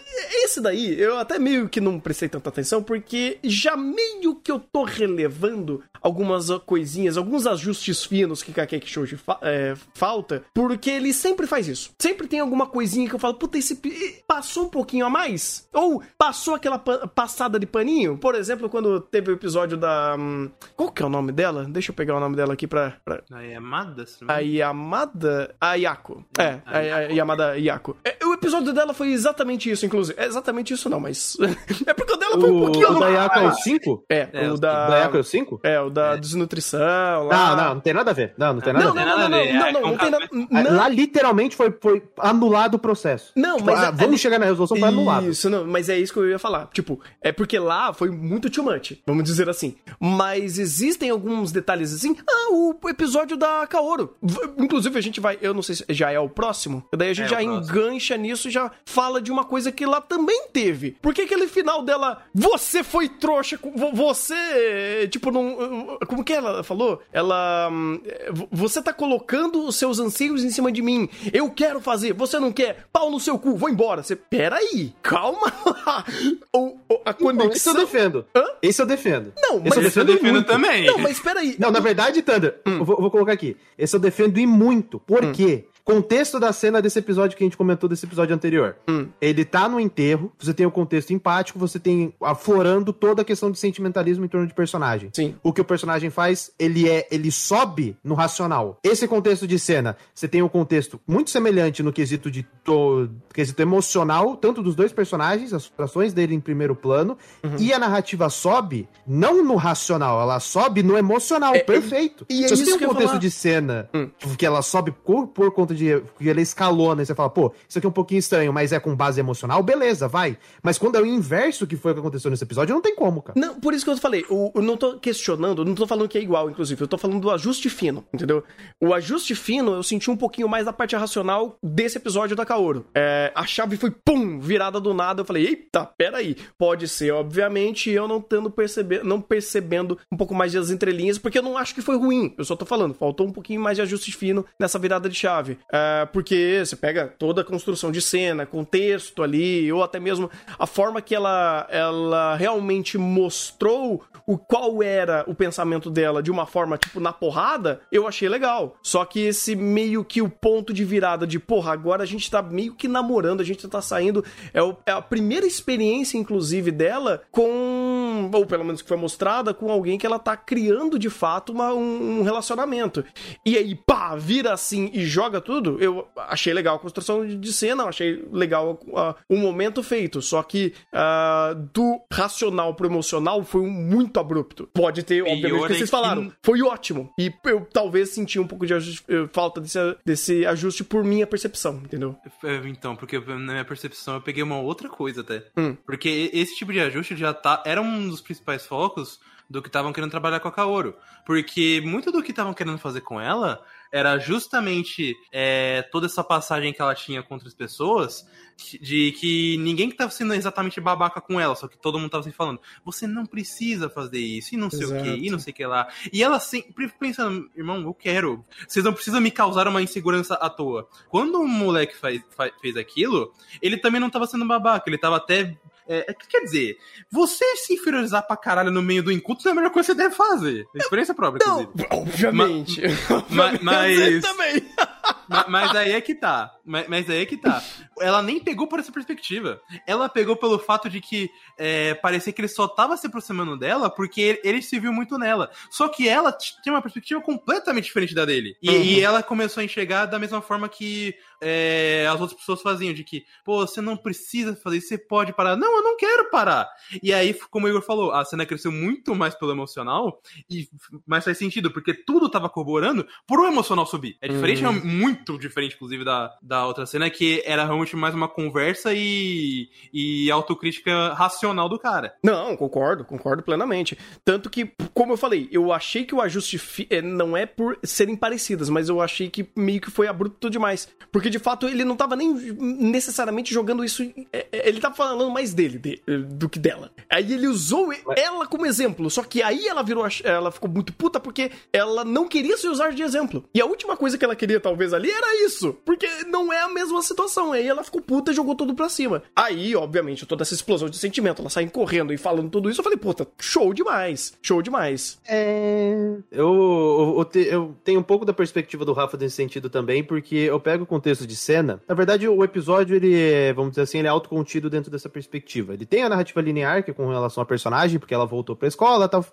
esse daí, eu até meio que não prestei tanta atenção, porque já meio que eu tô relevando algumas coisinhas, alguns ajustes finos que Kakeki Shouji fa é, falta, porque ele sempre faz isso. Sempre tem alguma coisinha que eu falo, puta, esse passou um pouquinho a mais? Ou passou aquela passada de paninho? Por exemplo, quando teve o episódio da. Hum, qual que é o nome dela? Deixa eu pegar o nome dela aqui pra. pra... A Yamada? A Yamada. A Yako. É, a, a, a Yamada Yako. É, o episódio dela foi exatamente isso, inclusive. É exatamente isso, não, mas. é porque o dela foi um pouquinho. O da Yako é o 5? É, é, o da. O da Yako é o 5? É, o da é. desnutrição. Lá. Não, não, não tem nada a ver. Não, não tem nada não, a ver. Não, não, não, não, não, não, não tem nada. Não. Lá literalmente foi, foi anulado o processo. Não, tipo, mas. Ah, vamos chegar na resolução, foi anulado. Isso, não, mas é isso que eu ia falar. Tipo, é porque lá foi muito too much, vamos dizer assim. Mas existem alguns detalhes assim. Ah, o episódio da Kaoru. Inclusive, a gente vai. Eu não sei se já é o próximo. Daí a gente é já engancha nisso e já fala de uma coisa que lá também teve. Porque aquele final dela. Você foi trouxa. Você. Tipo, não. Como que ela falou? Ela. Hum, você tá colocando os seus anseios em cima de mim. Eu quero fazer, você não quer. Pau no seu cu, vou embora. Você. Peraí, calma ou, a conexão. Esse eu defendo. Hã? Esse eu defendo. Não, mas. Esse eu defendo muito. também. Não, mas peraí. Não, na verdade, Thunder, hum. eu vou, vou, colocar aqui. Esse eu defendo e muito. Por hum. quê? Contexto da cena desse episódio que a gente comentou desse episódio anterior. Hum. Ele tá no enterro, você tem o contexto empático, você tem aflorando toda a questão de sentimentalismo em torno de personagem. Sim. O que o personagem faz, ele é, ele sobe no racional. Esse contexto de cena, você tem um contexto muito semelhante no quesito de to, quesito emocional, tanto dos dois personagens, as frustrações dele em primeiro plano, uhum. e a narrativa sobe não no racional, ela sobe no emocional, é, perfeito. E, e é Se você tem um contexto de cena hum. que ela sobe por, por conta de que ele escalona e você fala, pô, isso aqui é um pouquinho estranho, mas é com base emocional, beleza, vai. Mas quando é o inverso que foi o que aconteceu nesse episódio, não tem como, cara. Não, por isso que eu falei, eu, eu não tô questionando, não tô falando que é igual, inclusive, eu tô falando do ajuste fino, entendeu? O ajuste fino, eu senti um pouquinho mais da parte racional desse episódio da Kaoru. É, a chave foi, pum, virada do nada, eu falei, eita, peraí. Pode ser, obviamente, eu não tendo perceber, não percebendo um pouco mais das entrelinhas, porque eu não acho que foi ruim, eu só tô falando, faltou um pouquinho mais de ajuste fino nessa virada de chave. É, porque você pega toda a construção de cena, contexto ali, ou até mesmo a forma que ela, ela realmente mostrou o qual era o pensamento dela de uma forma, tipo, na porrada, eu achei legal. Só que esse meio que o ponto de virada de, porra, agora a gente tá meio que namorando, a gente tá saindo. É, o, é a primeira experiência, inclusive, dela com. Ou pelo menos que foi mostrada, com alguém que ela tá criando de fato uma, um, um relacionamento. E aí, pá, vira assim e joga tudo. Eu achei legal a construção de cena, achei legal uh, o momento feito. Só que uh, do racional pro emocional foi um muito abrupto. Pode ter, obviamente, o que vocês falaram. Foi ótimo. E eu talvez senti um pouco de ajuste, falta desse, desse ajuste por minha percepção, entendeu? É, então, porque na minha percepção eu peguei uma outra coisa até. Hum. Porque esse tipo de ajuste já tá. Era um dos principais focos do que estavam querendo trabalhar com a Kaoru. Porque muito do que estavam querendo fazer com ela era justamente é, toda essa passagem que ela tinha com outras pessoas, de que ninguém que tava sendo exatamente babaca com ela, só que todo mundo tava se falando, você não precisa fazer isso, e não sei Exato. o que, e não sei o que lá. E ela sempre pensando, irmão, eu quero. Vocês não precisam me causar uma insegurança à toa. Quando o moleque faz, faz, fez aquilo, ele também não tava sendo babaca, ele tava até é, é quer dizer, você se inferiorizar pra caralho no meio do encontro é a melhor coisa que você deve fazer. Experiência própria, não, inclusive. Obviamente. Ma, ma, mas. também. Mas, mas aí é que tá. Mas, mas aí é que tá. Ela nem pegou por essa perspectiva. Ela pegou pelo fato de que é, parecia que ele só tava se aproximando dela porque ele, ele, se viu muito nela. Só que ela tinha uma perspectiva completamente diferente da dele. E, uhum. e ela começou a enxergar da mesma forma que é, as outras pessoas faziam, de que, pô, você não precisa fazer isso, você pode parar. Não, eu não quero parar. E aí, como o Igor falou, a cena cresceu muito mais pelo emocional, e mas faz sentido, porque tudo tava corroborando pro emocional subir. É diferente, uhum. é muito diferente, inclusive, da, da outra cena, que era realmente mais uma conversa e, e autocrítica racional do cara. Não, concordo, concordo plenamente. Tanto que, como eu falei, eu achei que o ajuste fi... É, não é por serem parecidas, mas eu achei que meio que foi abrupto demais. Porque de fato ele não tava nem necessariamente jogando isso. é, é, Ele tava falando mais dele de- do que dela. Aí ele usou ela como exemplo. Só que aí ela virou. Ela ficou muito puta porque ela não queria se usar de exemplo. E a última coisa que ela queria, talvez, ali era isso. Porque não é a mesma situação. Aí ela ficou puta e jogou tudo pra cima. Aí, obviamente, toda essa explosão de sentimento, ela sai correndo e falando tudo isso. Eu falei, puta, show demais. Show demais. É. Eu, eu, eu te- eu tenho um pouco da perspectiva do Rafa nesse sentido também, porque eu pego o contexto de cena. Na verdade, o episódio, ele é, vamos dizer assim, ele é autocontido dentro dessa perspectiva. Ele tem a narrativa linear, que é com relação à personagem, porque ela voltou pra escola tal.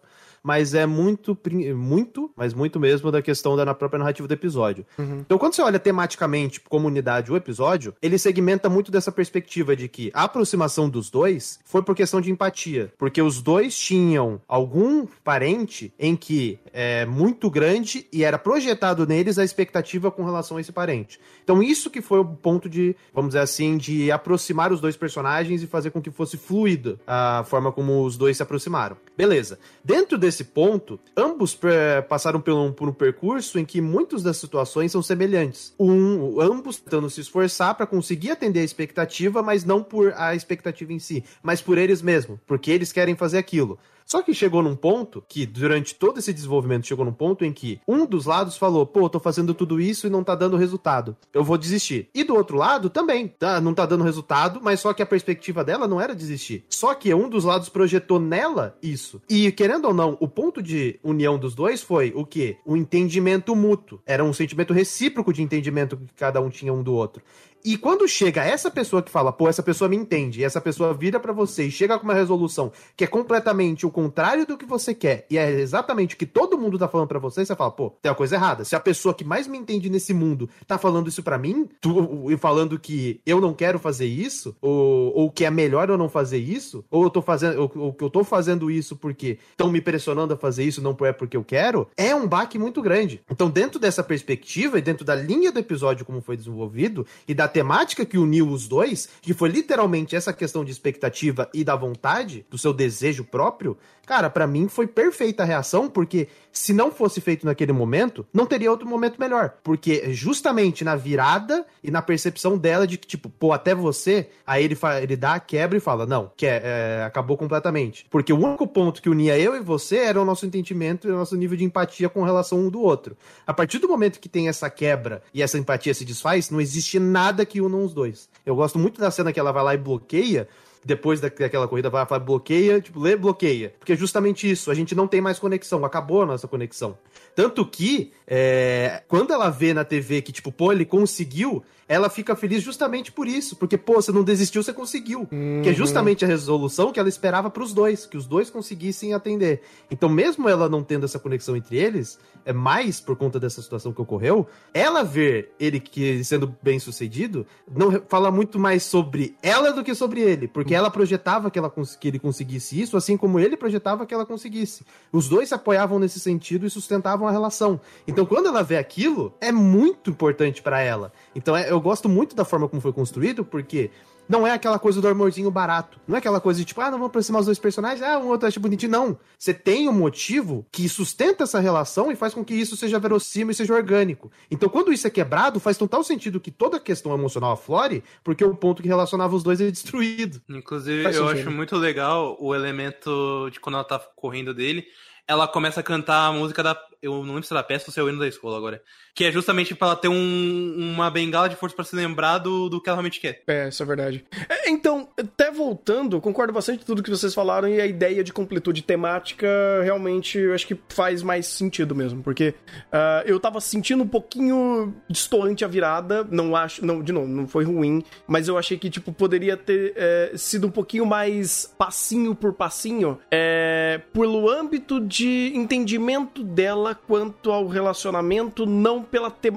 Mas é muito, muito, mas muito mesmo da questão da na própria narrativa do episódio. Então, quando você olha tematicamente, comunidade, o episódio, ele segmenta muito dessa perspectiva de que a aproximação dos dois foi por questão de empatia. Porque os dois tinham algum parente em que é muito grande e era projetado neles a expectativa com relação a esse parente. Então, isso que foi o ponto de, vamos dizer assim, de aproximar os dois personagens e fazer com que fosse fluida a forma como os dois se aproximaram. Beleza. Dentro desse ponto, ambos eh, passaram por um, por um percurso em que muitas das situações são semelhantes. Um, ambos tentando se esforçar para conseguir atender a expectativa, mas não por a expectativa em si, mas por eles mesmos, porque eles querem fazer aquilo. Só que chegou num ponto que, durante todo esse desenvolvimento, chegou num ponto em que um dos lados falou: pô, tô fazendo tudo isso e não tá dando resultado. Eu vou desistir. E do outro lado também, tá? Não tá dando resultado, mas só que a perspectiva dela não era desistir. Só que um dos lados projetou nela isso. E, querendo ou não, o ponto de união dos dois foi o quê? O entendimento mútuo. Era um sentimento recíproco de entendimento que cada um tinha um do outro. E quando chega essa pessoa que fala, pô, essa pessoa me entende, e essa pessoa vira pra você e chega com uma resolução que é completamente o contrário do que você quer, e é exatamente o que todo mundo tá falando pra você, você fala, pô, tem uma coisa errada. Se a pessoa que mais me entende nesse mundo tá falando isso pra mim, tu, e falando que eu não quero fazer isso, ou, ou que é melhor eu não fazer isso, ou eu tô fazendo, ou, ou que eu tô fazendo isso porque estão me pressionando a fazer isso, não é porque eu quero, é um baque muito grande. Então, dentro dessa perspectiva e dentro da linha do episódio como foi desenvolvido e da temática que uniu os dois, que foi literalmente essa questão de expectativa e da vontade, do seu desejo próprio, cara, pra mim foi perfeita a reação, porque se não fosse feito naquele momento, não teria outro momento melhor. Porque justamente na virada e na percepção dela de que, tipo, pô, até você, aí ele, ele dá a quebra e fala, não, que é, acabou completamente. Porque o único ponto que unia eu e você era o nosso entendimento e o nosso nível de empatia com relação um do outro. A partir do momento que tem essa quebra e essa empatia se desfaz, não existe nada que una os dois. Eu gosto muito da cena que ela vai lá e bloqueia, depois da- daquela corrida, vai falar bloqueia, tipo, lê, bloqueia. Porque é justamente isso, a gente não tem mais conexão, acabou a nossa conexão. Tanto que, é, quando ela vê na TV que, tipo, pô, ele conseguiu, ela fica feliz justamente por isso. Porque, pô, você não desistiu, você conseguiu. Que é justamente a resolução que ela esperava pros dois, que os dois conseguissem atender. Então, mesmo ela não tendo essa conexão entre eles, é mais por conta dessa situação que ocorreu, ela ver ele que sendo bem sucedido, não fala muito mais sobre ela do que sobre ele. Porque ela projetava que, ela, que ele conseguisse isso, assim como ele projetava que ela conseguisse. Os dois se apoiavam nesse sentido e sustentavam a relação. Então, quando ela vê aquilo, é muito importante pra ela. Então, é- eu gosto muito da forma como foi construído, porque não é aquela coisa do amorzinho barato. Não é aquela coisa de tipo, ah, não vou aproximar os dois personagens, ah, um outro acha bonitinho. Não. Você tem um motivo que sustenta essa relação e faz com que isso seja verossímil e seja orgânico. Então, quando isso é quebrado, faz total sentido que toda a questão emocional aflore, porque o ponto que relacionava os dois é destruído. Inclusive, Faz eu sentido. acho muito legal o elemento de quando ela tá correndo dele. Ela começa a cantar a música da. Eu não lembro se era peça ou se é o hino da escola agora. Que é justamente pra ela ter um- uma bengala de força pra se lembrar do, do que ela realmente quer. É, isso é verdade. É, então, até voltando, concordo bastante com tudo que vocês falaram e a ideia de completude temática realmente eu acho que faz mais sentido mesmo, porque ah, eu tava sentindo um pouquinho distoante a virada, não acho, não, de novo, não foi ruim, mas eu achei que, tipo, poderia ter é, sido um pouquinho mais passinho por passinho, é, pelo âmbito de entendimento dela quanto ao relacionamento, não pela, te-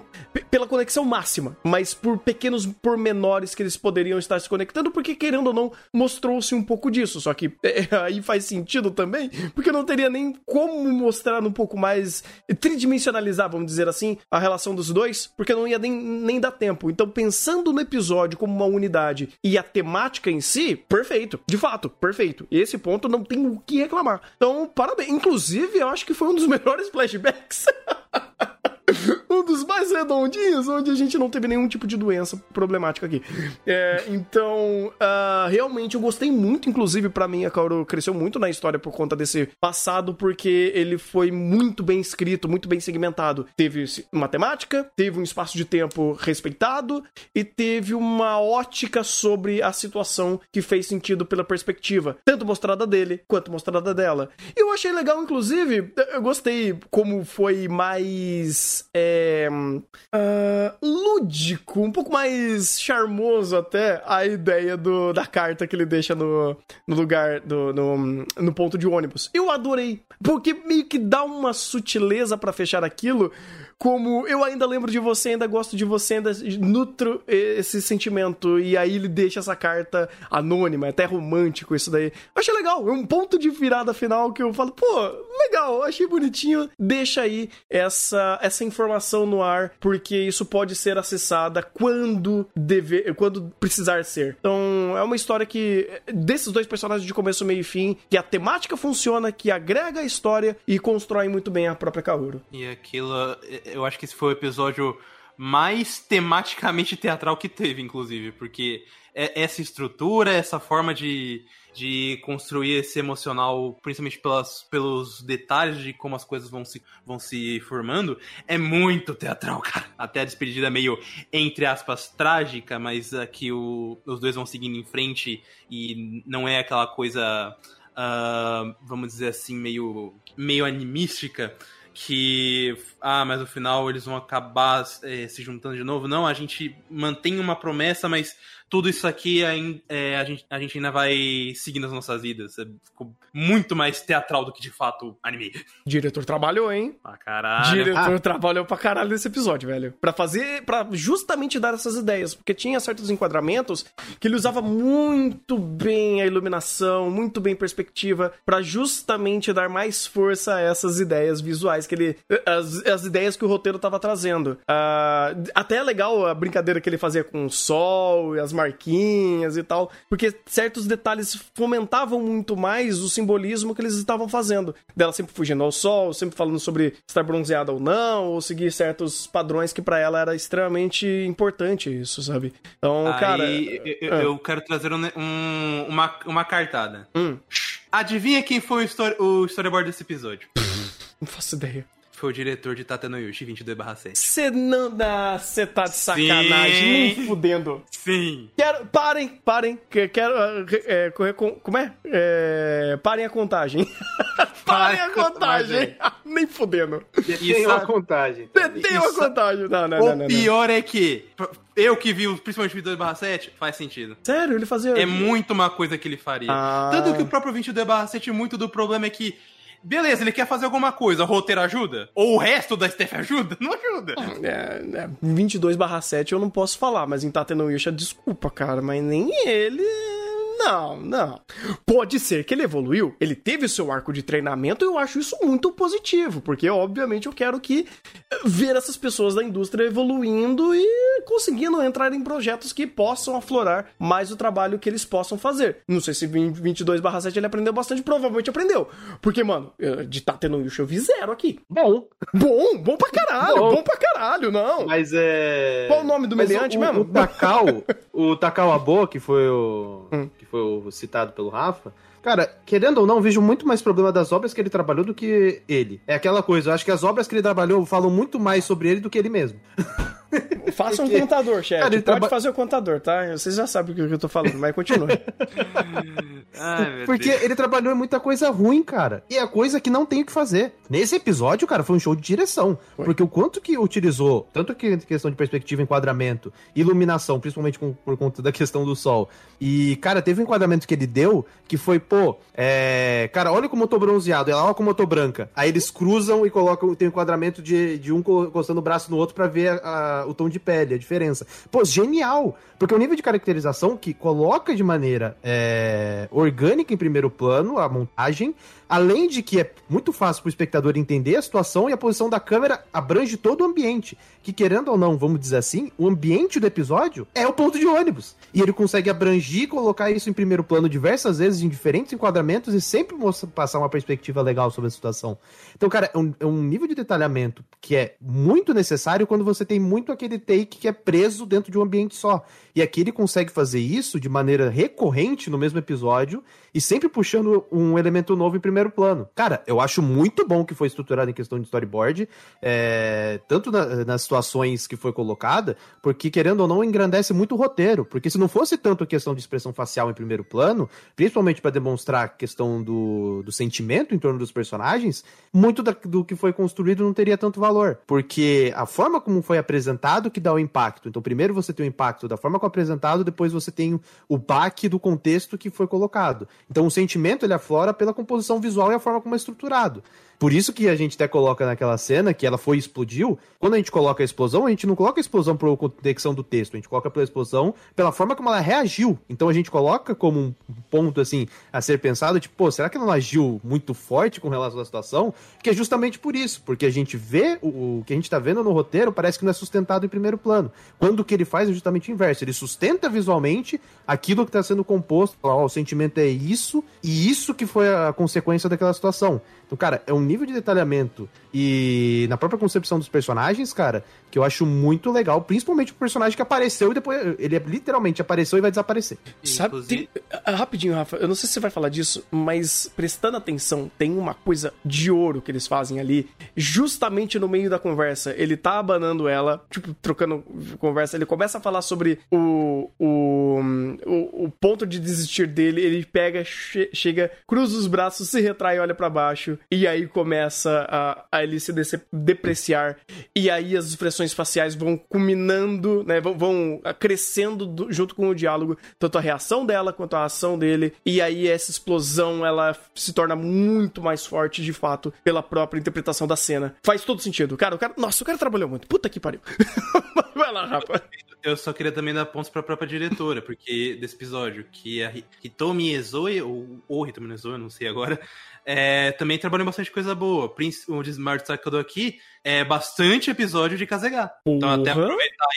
pela conexão máxima, mas por pequenos pormenores que eles poderiam estar se conectando, porque querendo ou não, mostrou-se um pouco disso. Só que é, aí faz sentido também, porque não teria nem como mostrar um pouco mais, tridimensionalizar, vamos dizer assim, a relação dos dois, porque não ia nem, nem dar tempo. Então, pensando no episódio como uma unidade e a temática em si, perfeito. De fato, perfeito. Esse ponto não tem o que reclamar. Então, parabéns. Inclusive, eu acho que foi um dos melhores flashbacks. flashbacks. um dos mais redondinhos, onde a gente não teve nenhum tipo de doença problemática aqui. É, então, uh, realmente eu gostei muito, inclusive para mim a Kaoru cresceu muito na história por conta desse passado, porque ele foi muito bem escrito, muito bem segmentado. Teve matemática, teve um espaço de tempo respeitado e teve uma ótica sobre a situação que fez sentido pela perspectiva, tanto mostrada dele quanto mostrada dela. E eu achei legal, inclusive, eu gostei como foi mais é, uh, lúdico, um pouco mais charmoso até a ideia do, da carta que ele deixa no, no lugar, do, no, no ponto de ônibus. Eu adorei, porque meio que dá uma sutileza para fechar aquilo como eu ainda lembro de você, ainda gosto de você, ainda nutro esse sentimento. E aí ele deixa essa carta anônima, é até romântico isso daí. Eu achei legal, é um ponto de virada final que eu falo, pô, legal, achei bonitinho. Deixa aí essa, essa informação no ar, porque isso pode ser acessada quando dever, quando precisar ser. Então, é uma história que desses dois personagens de começo, meio e fim, que a temática funciona, que agrega a história e constrói muito bem a própria Kaoru. E aquilo eu acho que esse foi o episódio mais tematicamente teatral que teve, inclusive, porque é, essa estrutura, essa forma de, de construir esse emocional, principalmente pelas, pelos detalhes de como as coisas vão se, vão se formando, é muito teatral, cara. Até a despedida meio, entre aspas, trágica, mas aqui o, os dois vão seguindo em frente e não é aquela coisa, uh, vamos dizer assim, meio, meio animística que ah, mas no final eles vão acabar é, se juntando de novo. Não, a gente mantém uma promessa, mas tudo isso aqui é, a, gente, a gente ainda vai seguindo as nossas vidas. É, ficou muito mais teatral do que de fato anime. Diretor trabalhou, hein? Pra caralho. O diretor ah. trabalhou pra caralho nesse episódio, velho. Pra fazer, pra justamente dar essas ideias. Porque tinha certos enquadramentos que ele usava muito bem a iluminação, muito bem perspectiva, para justamente dar mais força a essas ideias visuais que ele. As, as ideias que o roteiro tava trazendo. Uh, até é legal a brincadeira que ele fazia com o sol e as marquinhas e tal, porque certos detalhes fomentavam muito mais o simbolismo que eles estavam fazendo. Dela sempre fugindo ao sol, sempre falando sobre estar bronzeada ou não, ou seguir certos padrões que para ela era extremamente importante isso, sabe? Então, Aí, cara. Eu, eu, quero trazer um, um, uma, uma cartada. Hum. Adivinha quem foi o, story, o storyboard desse episódio? Não faço ideia foi o diretor de Tata no Yushi 22/7. Você não dá, você tá de sacanagem, Sim. nem fudendo. Sim. Quero, parem, parem, quero, é, correr com, como é? é? Parem a contagem. parem a contagem. nem fudendo. Tem uma contagem. Tem uma contagem. Não, não, o não, não, pior é que eu que vi principalmente o 22/7, faz sentido. Sério? Ele fazia. É muito uma coisa que ele faria. Ah. Tanto que o próprio 22/7, muito do problema é que Beleza, ele quer fazer alguma coisa, o roteiro ajuda? Ou o resto da Steph ajuda? Não ajuda. É, é 22 7 eu não posso falar, mas em Tateno Yusha, desculpa, cara, mas nem ele não, não. Pode ser que ele evoluiu, ele teve o seu arco de treinamento e eu acho isso muito positivo, porque obviamente eu quero que eh, ver essas pessoas da indústria evoluindo e conseguindo entrar em projetos que possam aflorar mais o trabalho que eles possam fazer. Não sei se 22/7 ele aprendeu bastante, provavelmente aprendeu. Porque, mano, de tá tendo Yusha eu vi zero aqui. Bom. Bom, bom pra caralho, bom, bom pra caralho, não. Mas é. Qual o nome do meliante mesmo? O Takao, o Takao Abo, que foi o. Hum. que foi o citado pelo Rafa, Cara, querendo ou não, vejo muito mais problema das obras que ele trabalhou do que ele. É aquela coisa, eu acho que as obras que ele trabalhou falam muito mais sobre ele do que ele mesmo. Faça um contador, chefe. Pode traba... fazer o contador, tá? Vocês já sabem o que eu tô falando, mas continue. Ai, Porque Deus. ele trabalhou em muita coisa ruim, cara. E é coisa que não tem o que fazer. Nesse episódio, cara, foi um show de direção. Foi. Porque o quanto que utilizou, tanto que questão de perspectiva, enquadramento, iluminação, principalmente com, por conta da questão do sol. E, cara, teve um enquadramento que ele deu que foi, pô, é... cara, olha como eu tô bronzeado, ela olha como eu tô branca. Aí eles cruzam e colocam, tem um enquadramento de, de um encostando o braço no outro para ver a, a, o tom de pele, a diferença. Pô, genial! Porque o nível de caracterização que coloca de maneira é, orgânica em primeiro plano a montagem, Além de que é muito fácil pro espectador entender a situação e a posição da câmera abrange todo o ambiente. Que querendo ou não, vamos dizer assim, o ambiente do episódio é o ponto de ônibus. E ele consegue abranger e colocar isso em primeiro plano diversas vezes em diferentes enquadramentos e sempre passar uma perspectiva legal sobre a situação. Então, cara, é um, é um nível de detalhamento que é muito necessário quando você tem muito aquele take que é preso dentro de um ambiente só. E aqui ele consegue fazer isso de maneira recorrente no mesmo episódio e sempre puxando um elemento novo em primeiro plano. Cara, eu acho muito bom que foi estruturado em questão de storyboard, é, tanto na, nas situações que foi colocada, porque querendo ou não engrandece muito o roteiro. Porque se não fosse tanto a questão de expressão facial em primeiro plano, principalmente para demonstrar a questão do, do sentimento em torno dos personagens, muito da, do que foi construído não teria tanto valor. Porque a forma como foi apresentado que dá o impacto. Então, primeiro você tem o impacto da forma como é apresentado, depois você tem o baque do contexto que foi colocado. Então o sentimento ele aflora pela composição visual e a forma como é estruturado. Por isso que a gente até coloca naquela cena que ela foi e explodiu. Quando a gente coloca a explosão, a gente não coloca a explosão por conexão do texto, a gente coloca pela explosão pela forma como ela reagiu. Então a gente coloca como um ponto assim a ser pensado, tipo, pô, será que ela não agiu muito forte com relação à situação? Que é justamente por isso, porque a gente vê o, o que a gente tá vendo no roteiro parece que não é sustentado em primeiro plano. Quando o que ele faz é justamente o inverso, ele sustenta visualmente aquilo que está sendo composto, oh, o sentimento é isso e isso que foi a consequência daquela situação. Então, cara, é um nível de detalhamento e na própria concepção dos personagens, cara, que eu acho muito legal, principalmente o personagem que apareceu e depois ele literalmente apareceu e vai desaparecer. Sabe, tem, ah, rapidinho, Rafa, eu não sei se você vai falar disso, mas prestando atenção, tem uma coisa de ouro que eles fazem ali, justamente no meio da conversa. Ele tá abanando ela, tipo, trocando conversa, ele começa a falar sobre o, o, o, o ponto de desistir dele, ele pega, che chega, cruza os braços, se retrai, olha para baixo, e aí começa a, a ele se depreciar, e aí as expressões faciais vão culminando, né, vão, vão crescendo do, junto com o diálogo, tanto a reação dela quanto a ação dele, e aí essa explosão, ela se torna muito mais forte, de fato, pela própria interpretação da cena. Faz todo sentido. Cara, o cara, nossa, o cara trabalhou muito. Puta que pariu. Vai lá, rapaz. Eu só queria também dar pontos pra própria diretora, porque desse episódio, que a Hitomi Ezoe, ou, ou Hitomi Ezoe, eu não sei agora, é, também trabalhou bastante coisa boa. O de Smart Sakado aqui é bastante episódio de Kazegar. Então, até aproveitar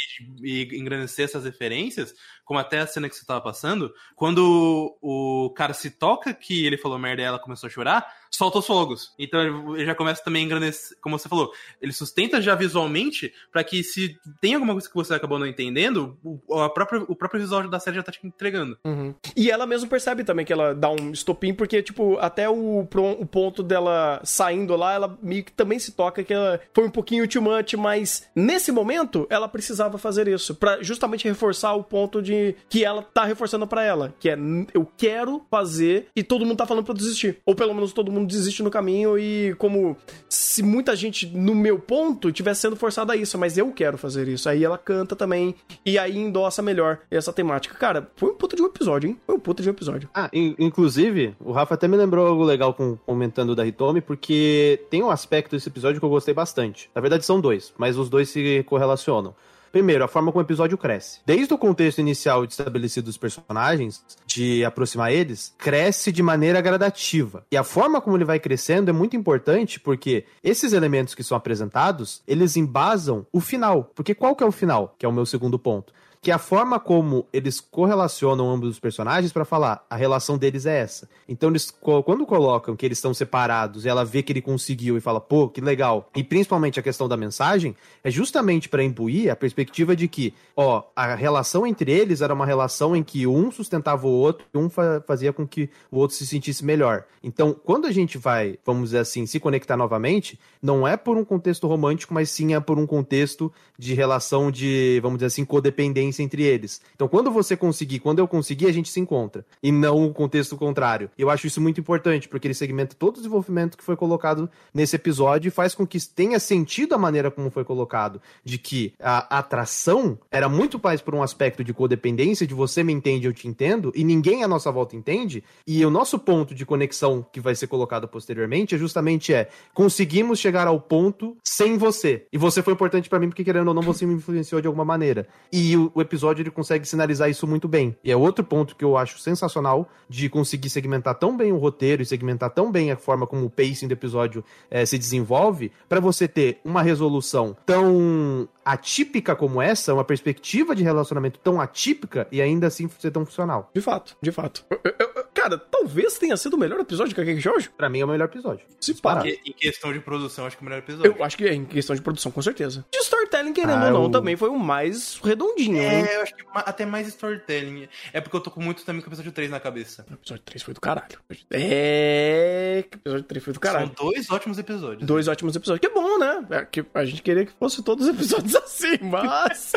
e, e engrandecer essas referências, como até a cena que você tava passando, quando o cara se toca que ele falou merda e ela começou a chorar, solta os fogos. Então ele já começa também a engrandecer, como você falou, ele sustenta já visualmente para que se tem alguma coisa que você acabou não entendendo, o, a própria, o próprio visual da série já tá te entregando. Uhum. E ela mesmo percebe também que ela dá um estopim, porque, tipo, até o, o ponto dela saindo lá, ela meio que também se toca que ela foi um pouquinho too much, mas nesse momento ela precisava fazer isso, para justamente reforçar o ponto de que ela tá reforçando para ela, que é eu quero fazer e todo mundo tá falando para desistir, ou pelo menos todo mundo desiste no caminho e como se muita gente no meu ponto tivesse sendo forçada a isso, mas eu quero fazer isso. Aí ela canta também e aí endossa melhor essa temática. Cara, foi um puta de um episódio, hein? Foi um puta de um episódio. Ah, in inclusive, o Rafa até me lembrou algo legal com, comentando da Hitomi, porque tem um aspecto desse episódio que eu gostei bastante. Na verdade são dois, mas os dois se correlacionam. Primeiro, a forma como o episódio cresce. Desde o contexto inicial de estabelecido dos personagens, de aproximar eles, cresce de maneira gradativa. E a forma como ele vai crescendo é muito importante porque esses elementos que são apresentados, eles embasam o final. Porque qual que é o final? Que é o meu segundo ponto que a forma como eles correlacionam ambos os personagens para falar a relação deles é essa. Então eles quando colocam que eles estão separados ela vê que ele conseguiu e fala, pô, que legal. E principalmente a questão da mensagem é justamente para imbuir a perspectiva de que, ó, a relação entre eles era uma relação em que um sustentava o outro e um fa fazia com que o outro se sentisse melhor. Então, quando a gente vai, vamos dizer assim, se conectar novamente, não é por um contexto romântico, mas sim é por um contexto de relação de, vamos dizer assim, codependência entre eles. Então, quando você conseguir, quando eu conseguir, a gente se encontra. E não o contexto contrário. Eu acho isso muito importante, porque ele segmenta todo o desenvolvimento que foi colocado nesse episódio e faz com que tenha sentido a maneira como foi colocado. De que a atração era muito mais por um aspecto de codependência, de você me entende, eu te entendo, e ninguém à nossa volta entende. E o nosso ponto de conexão que vai ser colocado posteriormente é justamente é conseguimos chegar ao ponto sem você. E você foi importante para mim porque querendo ou não você me influenciou de alguma maneira. E o, o episódio ele consegue sinalizar isso muito bem. E é outro ponto que eu acho sensacional de conseguir segmentar tão bem o roteiro e segmentar tão bem a forma como o pacing do episódio é, se desenvolve, para você ter uma resolução tão atípica como essa, uma perspectiva de relacionamento tão atípica e ainda assim ser tão funcional. De fato, de fato. Eu, eu, eu, cara, talvez tenha sido o melhor episódio de Kakeki Shoujo. Pra mim é o melhor episódio. Se pá. Em questão de produção, acho que é o melhor episódio. Eu acho que é, em questão de produção, com certeza. De storytelling, querendo ah, ou não, eu... também foi o mais redondinho. É, hein? eu acho que até mais storytelling. É porque eu tô com muito também com o episódio 3 na cabeça. O episódio 3 foi do caralho. É. O episódio 3 foi do caralho. São dois ótimos episódios. Dois né? ótimos episódios. Que bom, né? É, que a gente queria que fosse todos os episódios assim, mas.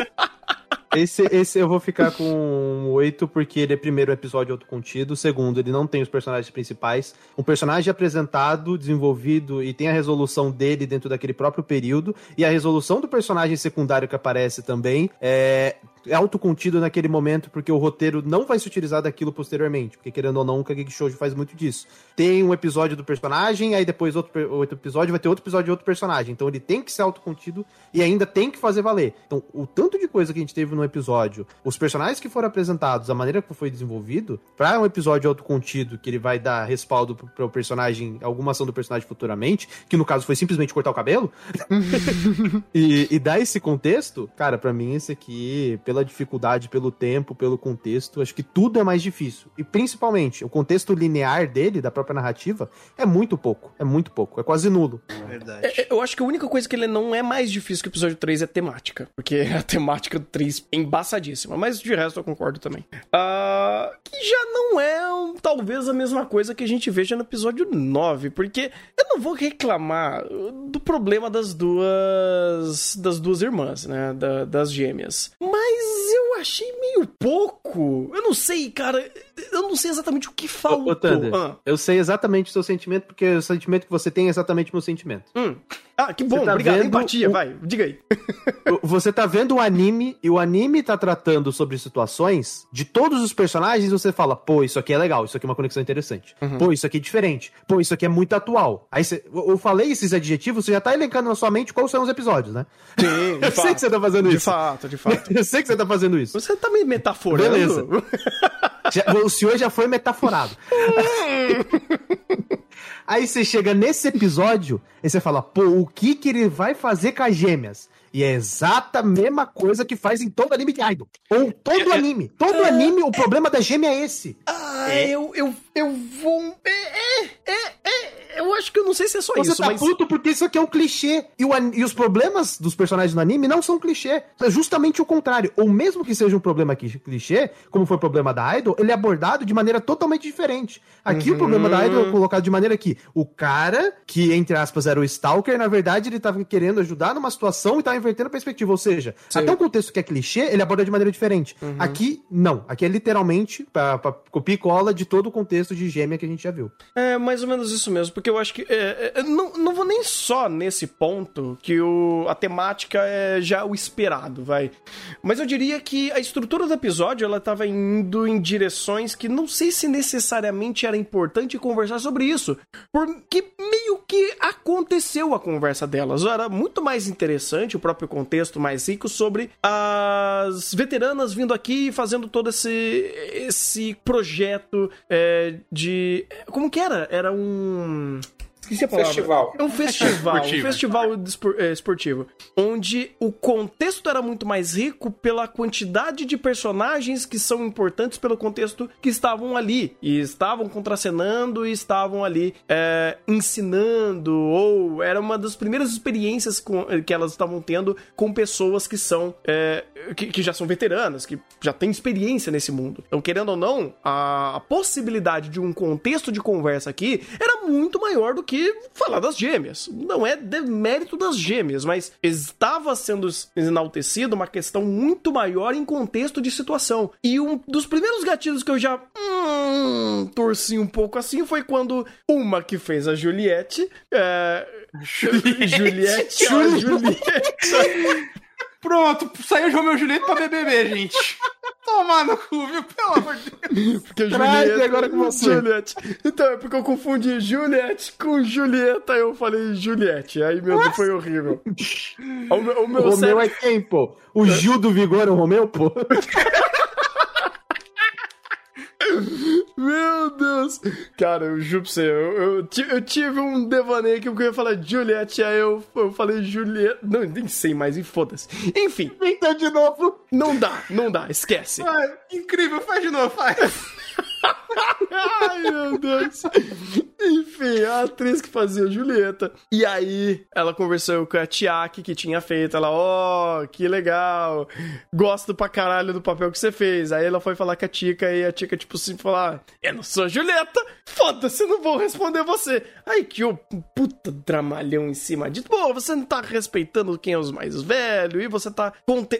Esse, esse eu vou ficar com 8 porque ele é primeiro episódio autocontido, segundo, ele não tem os personagens principais. Um personagem apresentado, desenvolvido e tem a resolução dele dentro daquele próprio período, e a resolução do personagem secundário que aparece também é autocontido naquele momento, porque o roteiro não vai se utilizar daquilo posteriormente. Porque, querendo ou não, o Kageki Shoujo faz muito disso. Tem um episódio do personagem, aí depois outro, outro episódio vai ter outro episódio de outro personagem. Então ele tem que ser autocontido e ainda tem que fazer valer. Então, o tanto de coisa que a gente teve no episódio, os personagens que foram apresentados, a maneira que foi desenvolvido, para um episódio autocontido, que ele vai dar respaldo para o personagem, alguma ação do personagem futuramente, que no caso foi simplesmente cortar o cabelo, e, e dar esse contexto, cara, para mim esse aqui, pela dificuldade, pelo tempo, pelo contexto, acho que tudo é mais difícil. E principalmente, o contexto linear dele, da própria narrativa, é muito pouco. É muito pouco. É quase nulo. Verdade. É, eu acho que a única coisa que ele não é mais difícil que o episódio 3 é a temática. Porque a temática do 3 é embaçadíssima. Mas de resto eu concordo também. Uh, que já não é um, talvez a mesma coisa que a gente veja no episódio 9. Porque eu não vou reclamar do problema das duas. das duas irmãs, né? Da, das gêmeas. Mas eu achei meio pouco. Eu não sei, cara. Eu não sei exatamente o que faltou. Ô, ah. Eu sei exatamente o seu sentimento, porque o sentimento que você tem é exatamente o meu sentimento. Hum. Ah, que bom, tá obrigado. Empatia, vai, diga aí. você tá vendo o anime e o anime tá tratando sobre situações de todos os personagens e você fala, pô, isso aqui é legal, isso aqui é uma conexão interessante. Uhum. Pô, isso aqui é diferente. Pô, isso aqui é muito atual. Aí você, eu falei esses adjetivos, você já tá elencando na sua mente quais são os episódios, né? Sim, eu fato. sei que você tá fazendo de isso. De fato, de fato. eu sei que você tá fazendo isso. Você tá me metaforando. Beleza. Já, o senhor já foi metaforado. Aí você chega nesse episódio e você fala, pô, o que que ele vai fazer com as gêmeas? E é exata a mesma coisa que faz em todo anime de idol. Ou todo é, anime. Todo é, anime, o problema da gêmea é esse. Ah, é. eu, eu, eu vou... É, é, é, eu acho que eu não sei se é só Você isso, tá mas... puto porque isso aqui é um clichê. E, o, e os problemas dos personagens no anime não são clichê. É justamente o contrário. Ou mesmo que seja um problema clichê, como foi o problema da Idol, ele é abordado de maneira totalmente diferente. Aqui uhum. o problema da Idol é colocado de maneira que o cara, que entre aspas era o Stalker, na verdade ele tava querendo ajudar numa situação e tava invertendo a perspectiva. Ou seja, Sim. até um contexto que é clichê, ele aborda de maneira diferente. Uhum. Aqui, não. Aqui é literalmente pra, pra copia e cola de todo o contexto de gêmea que a gente já viu. É mais ou menos isso mesmo, porque eu acho que. É, é, não, não vou nem só nesse ponto que o, a temática é já o esperado, vai. Mas eu diria que a estrutura do episódio ela tava indo em direções que não sei se necessariamente era importante conversar sobre isso. Porque meio que aconteceu a conversa delas. Era muito mais interessante o próprio contexto mais rico sobre as veteranas vindo aqui e fazendo todo esse, esse projeto é, de. Como que era? Era um. Um, Esqueci a palavra. Festival. É um festival, um festival é, esportivo. Onde o contexto era muito mais rico pela quantidade de personagens que são importantes pelo contexto que estavam ali. E estavam contracenando e estavam ali é, ensinando, ou era uma das primeiras experiências com, que elas estavam tendo com pessoas que são. É, que, que, já são veteranas, que já têm experiência nesse mundo. Então, querendo ou não, a, a possibilidade de um contexto de conversa aqui era muito maior do que falar das gêmeas. Não é demérito das gêmeas, mas estava sendo enaltecido uma questão muito maior em contexto de situação. E um dos primeiros gatilhos que eu já hum, torci um pouco assim foi quando uma que fez a Juliette. É... Juliette. Juliette. Juliette. Pronto, saiu o Romeu e Juliette pra BBB, gente. tomar no cu, viu? Pelo amor de Deus. Porque Traz Julieta. agora com você. Juliette. Então, é porque eu confundi Juliette com Julieta, eu falei Juliette. Aí, meu Deus, foi horrível. O meu, o O meu Romeu cérebro- é quem, pô? O Gil do Vigor é o Romeu, pô? Meu Deus! Cara, eu juro pra você, eu, eu, eu tive um devaneio que eu ia falar Juliette, aí eu, eu falei Julieta. Não, nem sei mais, e foda-se. Enfim, Então, de novo. não dá, não dá, esquece. Ai, incrível, faz de novo, faz. Ai, meu Deus. Enfim, a atriz que fazia Julieta. E aí, ela conversou com a Tiaki que tinha feito. Ela, ó, que legal. Gosto pra caralho do papel que você fez. Aí ela foi falar com a Tica e a Tica, tipo assim, falar: Eu não sou Julieta. Foda-se, não vou responder você. Aí que o puta dramalhão em cima disso. Pô, você não tá respeitando quem é os mais velhos e você tá.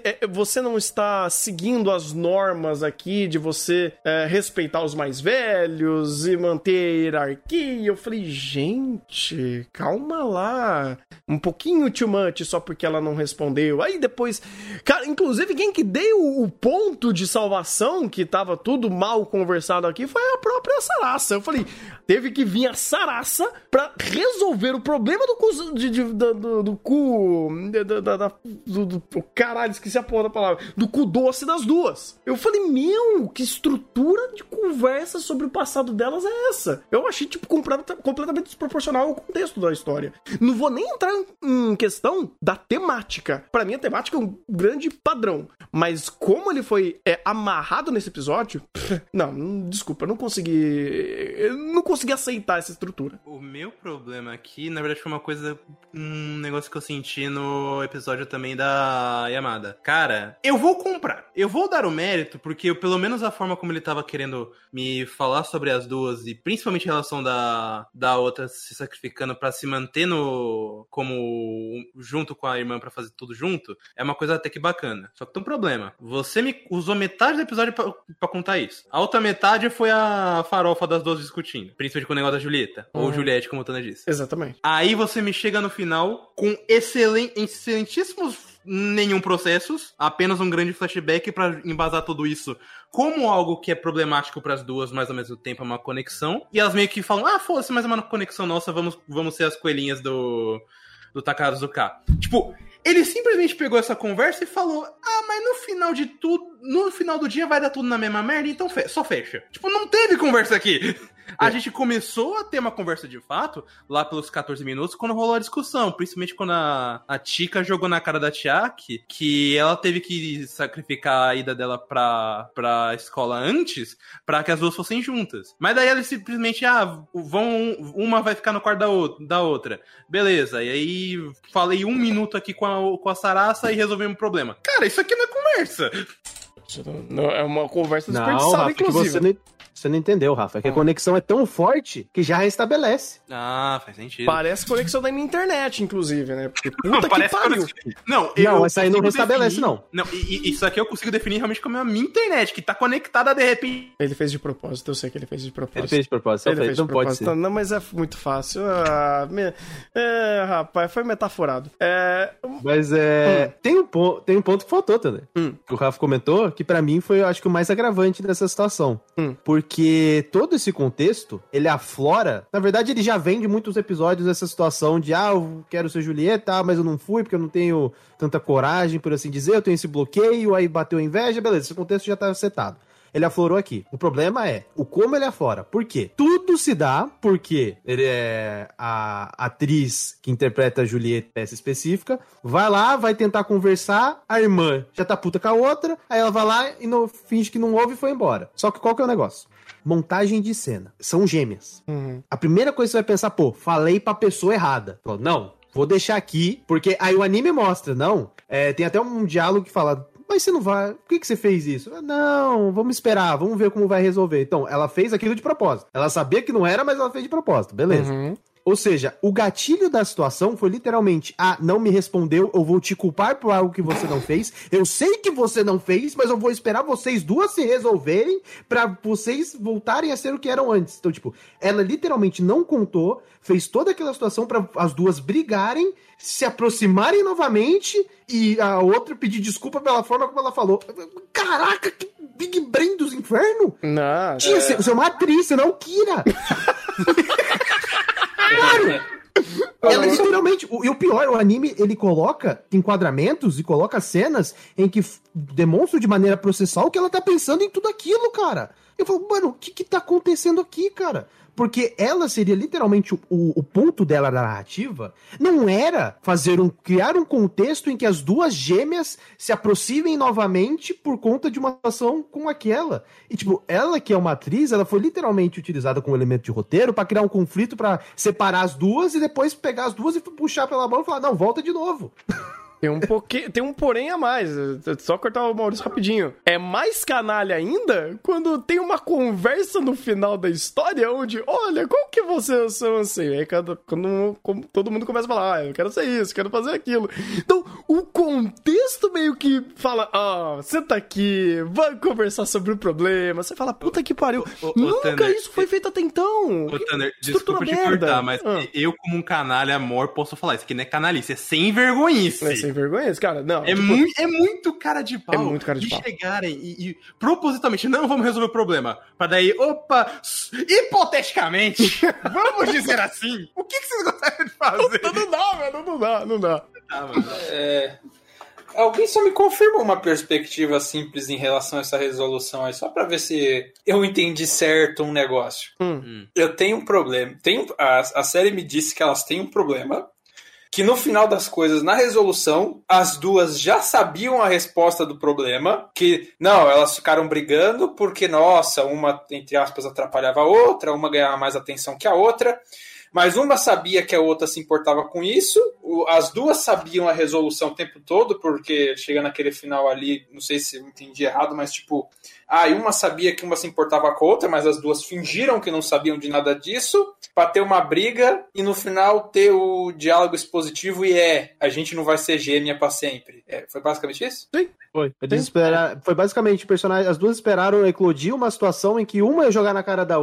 é, Você não está seguindo as normas aqui de você é, respeitar os mais velhos e manter a hierarquia. Eu falei, gente, calma lá. Um pouquinho too much só porque ela não respondeu. Aí depois. Cara, inclusive, quem que deu o ponto de salvação, que tava tudo mal conversado aqui, foi a própria Sarasa. Eu falei, teve que vir a Sarasa pra resolver o problema do cu. De, de- da- do, do cu. da- da- do, do- caralho, esqueci a porra da palavra. Do cu doce das duas. Eu falei, meu, que estrutura de conversa sobre o passado delas é essa? Eu achei, tipo, completa- completamente desproporcional ao contexto da história. Não vou nem entrar em- questão da temática. Pra mim, a temática é um grande padrão. Mas como ele foi é, amarrado nesse episódio, não, desculpa, eu não consegui. Eu não consegui aceitar essa estrutura. O meu problema aqui, na verdade, foi uma coisa. Um negócio que eu senti no episódio também da Yamada. Cara, eu vou comprar. Eu vou dar o mérito, porque pelo menos a forma como ele tava querendo me falar sobre as duas, e principalmente a relação da, da outra se sacrificando pra se manter no. como. junto com a irmã pra fazer tudo junto, é uma coisa até que bacana. Só que tem um problema. Você me usou metade do episódio pra, pra contar isso. A outra metade foi a farofa das duas discutindo. Principalmente com o negócio da Julieta. Ou Uhum. Juliette, como a Tana disse. Exatamente. Aí você me chega no final com excelen- excelentíssimos nenhum processos, apenas um grande flashback pra embasar tudo isso como algo que é problemático pras duas, mas ao mesmo tempo é uma conexão. E elas meio que falam: "Ah, foda-se, mas é uma conexão nossa, vamos vamos ser as coelhinhas do do Takazuka". Tipo, ele simplesmente pegou essa conversa e falou: Ah, mas no final de tudo, no final do dia vai dar tudo na mesma merda, então fe- só fecha. Tipo, não teve conversa aqui. A gente começou a ter uma conversa de fato lá pelos 14 minutos quando rolou a discussão, principalmente quando a, a Tika jogou na cara da Tiaki que ela teve que sacrificar a ida dela pra, pra escola antes pra que as duas fossem juntas. Mas daí ela simplesmente, ah, vão, uma vai ficar no quarto da, da outra. Beleza, e aí falei um minuto aqui com a, com a Sarasa e resolvemos o problema. Cara, isso aqui não é conversa. Isso não- não- é uma conversa Não, desperdiçada, Rafa, que inclusive. você não, você não entendeu, Rafa. É que a conexão é tão forte que já restabelece. Ah, faz sentido. Parece conexão da minha internet, inclusive, né? Porque puta que Parece pariu. que- Não, Não, essa aí não restabelece, definir- não. Não, e, e isso aqui eu consigo definir realmente como a minha internet, que tá conectada de repente. Ele fez de propósito, eu sei que ele fez de propósito. Ele fez de propósito. Ele eu fez de não pode propósito. ser. Não, mas é muito fácil. Ah, me- É, rapaz, foi metaforado. É, Mas é. Tem, um ponto, tem um ponto que faltou também. Hum. Que o Rafa comentou, que pra mim foi, eu acho que, o mais agravante dessa situação. Hum. Porque todo esse contexto, ele aflora. Na verdade, ele já vem de muitos episódios dessa situação de, ah, eu quero ser Julieta, ah, mas eu não fui porque eu não tenho tanta coragem, por assim dizer, eu tenho esse bloqueio, aí bateu a inveja, beleza, esse contexto já tá setado. Ele aflorou aqui. O problema é o como ele aflora. Por quê? Tudo se dá porque ele é a atriz que interpreta a Juliette, peça específica, vai lá, vai tentar conversar, a irmã já tá puta com a outra, aí ela vai lá e no, finge que não ouve e foi embora. Só que qual que é o negócio? Montagem de cena. São gêmeas. uhum. A primeira coisa que você vai pensar, pô, falei pra pessoa errada. Falou, não, vou deixar aqui, porque aí o anime mostra, não. É, tem até um diálogo que fala, mas você não vai, por que, que você fez isso? Não, vamos esperar, vamos ver como vai resolver. Então, ela fez aquilo de propósito. Ela sabia que não era, mas ela fez de propósito, beleza. Uhum. Ou seja, o gatilho da situação foi literalmente: ah, não me respondeu, eu vou te culpar por algo que você não fez. Eu sei que você não fez, mas eu vou esperar vocês duas se resolverem para vocês voltarem a ser o que eram antes. Então, tipo, ela literalmente não contou, fez toda aquela situação para as duas brigarem, se aproximarem novamente e a outra pedir desculpa pela forma como ela falou. Caraca, que Big Brain dos infernos! Não, Tia, você você é uma atriz, você não é o Kira! Ela literalmente. o- E o pior, o anime ele coloca enquadramentos e coloca cenas em que demonstram de maneira processual que ela tá pensando em tudo aquilo, cara. Eu falo, mano, o que que tá acontecendo aqui, cara? Porque ela seria literalmente o, o- ponto dela da narrativa. Não era fazer um. criar um contexto em que as duas gêmeas se aproximem novamente por conta de uma situação com aquela. E, tipo, ela que é uma atriz, ela foi literalmente utilizada como elemento de roteiro pra criar um conflito pra separar as duas e depois pegar as duas e puxar pela mão e falar, não, volta de novo. Tem um pouquinho, tem um porém a mais. Só cortar o Maurício rapidinho. É mais canalha ainda quando tem uma conversa no final da história onde, olha, qual que você é o seu anseio? Aí cada, quando como todo mundo começa a falar, ah, eu quero ser isso, quero fazer aquilo. Então, o contexto meio que fala, ah, senta aqui, vai conversar sobre o problema. Você fala, puta que pariu. Ô, ô, Nunca Tanner, isso foi feito até então. Ô, Tanner, desculpa te cortar, mas Ah. eu, como um canalha amor, posso falar. Isso aqui não é canalice, é sem vergonhice. É sem vergonha esse cara? Não. É, tipo, mui- é muito cara de pau. É muito cara de pau. chegarem e, e propositalmente, não vamos resolver o problema. Pra daí, opa, hipoteticamente, vamos dizer assim, o que, que vocês gostariam de fazer? Não dá, velho, não dá, não dá. Ah, mano. É, Alguém só me confirma uma perspectiva simples em relação a essa resolução aí, só pra ver se eu entendi certo um negócio. Hum. Eu tenho um problema. Tem, a, a série me disse que elas têm um problema. Que no final das coisas, na resolução, as duas já sabiam a resposta do problema. Que não, elas ficaram brigando porque, nossa, uma, entre aspas, atrapalhava a outra, uma ganhava mais atenção que a outra. Mas uma sabia que a outra se importava com isso, as duas sabiam a resolução o tempo todo, porque chegando naquele final ali, não sei se eu entendi errado, mas tipo, ah, uma sabia que uma se importava com a outra, mas as duas fingiram que não sabiam de nada disso, pra ter uma briga e no final ter o diálogo expositivo e é, a gente não vai ser gêmea pra sempre. É, foi basicamente isso? Foi. Eles espera- Foi basicamente personagem. As duas esperaram eclodir uma situação em que uma ia jogar na cara da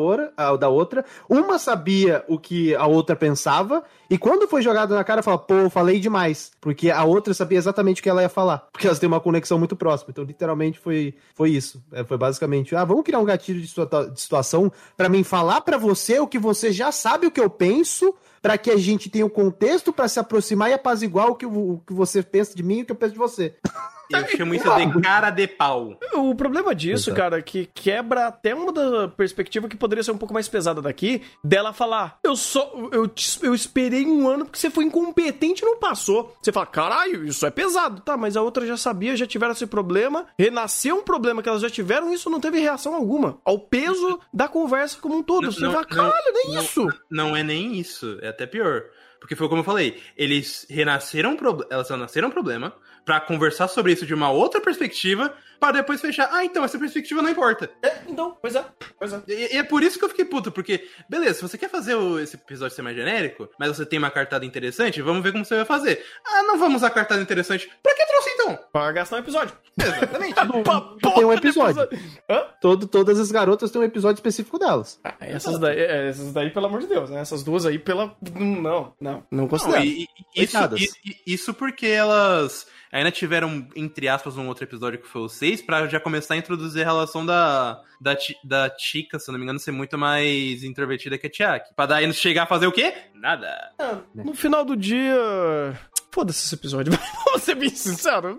da outra, uma sabia o que a outra pensava, e quando foi jogado na cara, fala, pô, eu falei demais. Porque a outra sabia exatamente o que ela ia falar. Porque elas têm uma conexão muito próxima. Então, literalmente, foi, foi isso. É, foi basicamente, ah, vamos criar um gatilho de, situa- de situação pra mim falar pra você o que você já sabe o que eu penso. Pra que a gente tenha o contexto pra se aproximar e apaziguar o que, o o que você pensa de mim e o que eu penso de você. Eu chamo isso de cara de pau. O problema disso, Exato. cara, é que quebra até uma da perspectiva que poderia ser um pouco mais pesada daqui, dela falar, eu só, eu, te- eu esperei um ano porque você foi incompetente e não passou. Você fala, caralho, isso é pesado. Tá, mas a outra já sabia, já tiveram esse problema, renasceu um problema que elas já tiveram e isso não teve reação alguma. Ao peso da conversa como um todo. Não, você não, fala, caralho, nem não, isso. Não é nem isso, é até pior. Porque foi como eu falei, eles renasceram, elas renasceram um problema pra conversar sobre isso de uma outra perspectiva, pra depois fechar, ah, então essa perspectiva não importa. É, então, pois é, pois é. E, e é por isso que eu fiquei puto, porque, beleza, se você quer fazer o- esse episódio ser mais genérico, mas você tem uma cartada interessante, vamos ver como você vai fazer. Ah, não vamos usar cartada interessante. Pra que trouxe então? Pra gastar um episódio. Exatamente. Pra Tem um episódio. Hã? Todo, todas as garotas têm um episódio específico delas. Ah, essas daí, é, essas daí, pelo amor de Deus, né? Essas duas aí, pela. Não, não, não Não, considero. e- e- isso, isso porque elas ainda tiveram, entre aspas, um outro episódio que foi o 6, pra já começar a introduzir a relação da, da, da Chica, se não me engano, ser muito mais introvertida que a Tiaki. Pra daí chegar a fazer o quê? Nada. Ah, no final do dia. Foda-se esse episódio, vamos ser bem sinceros.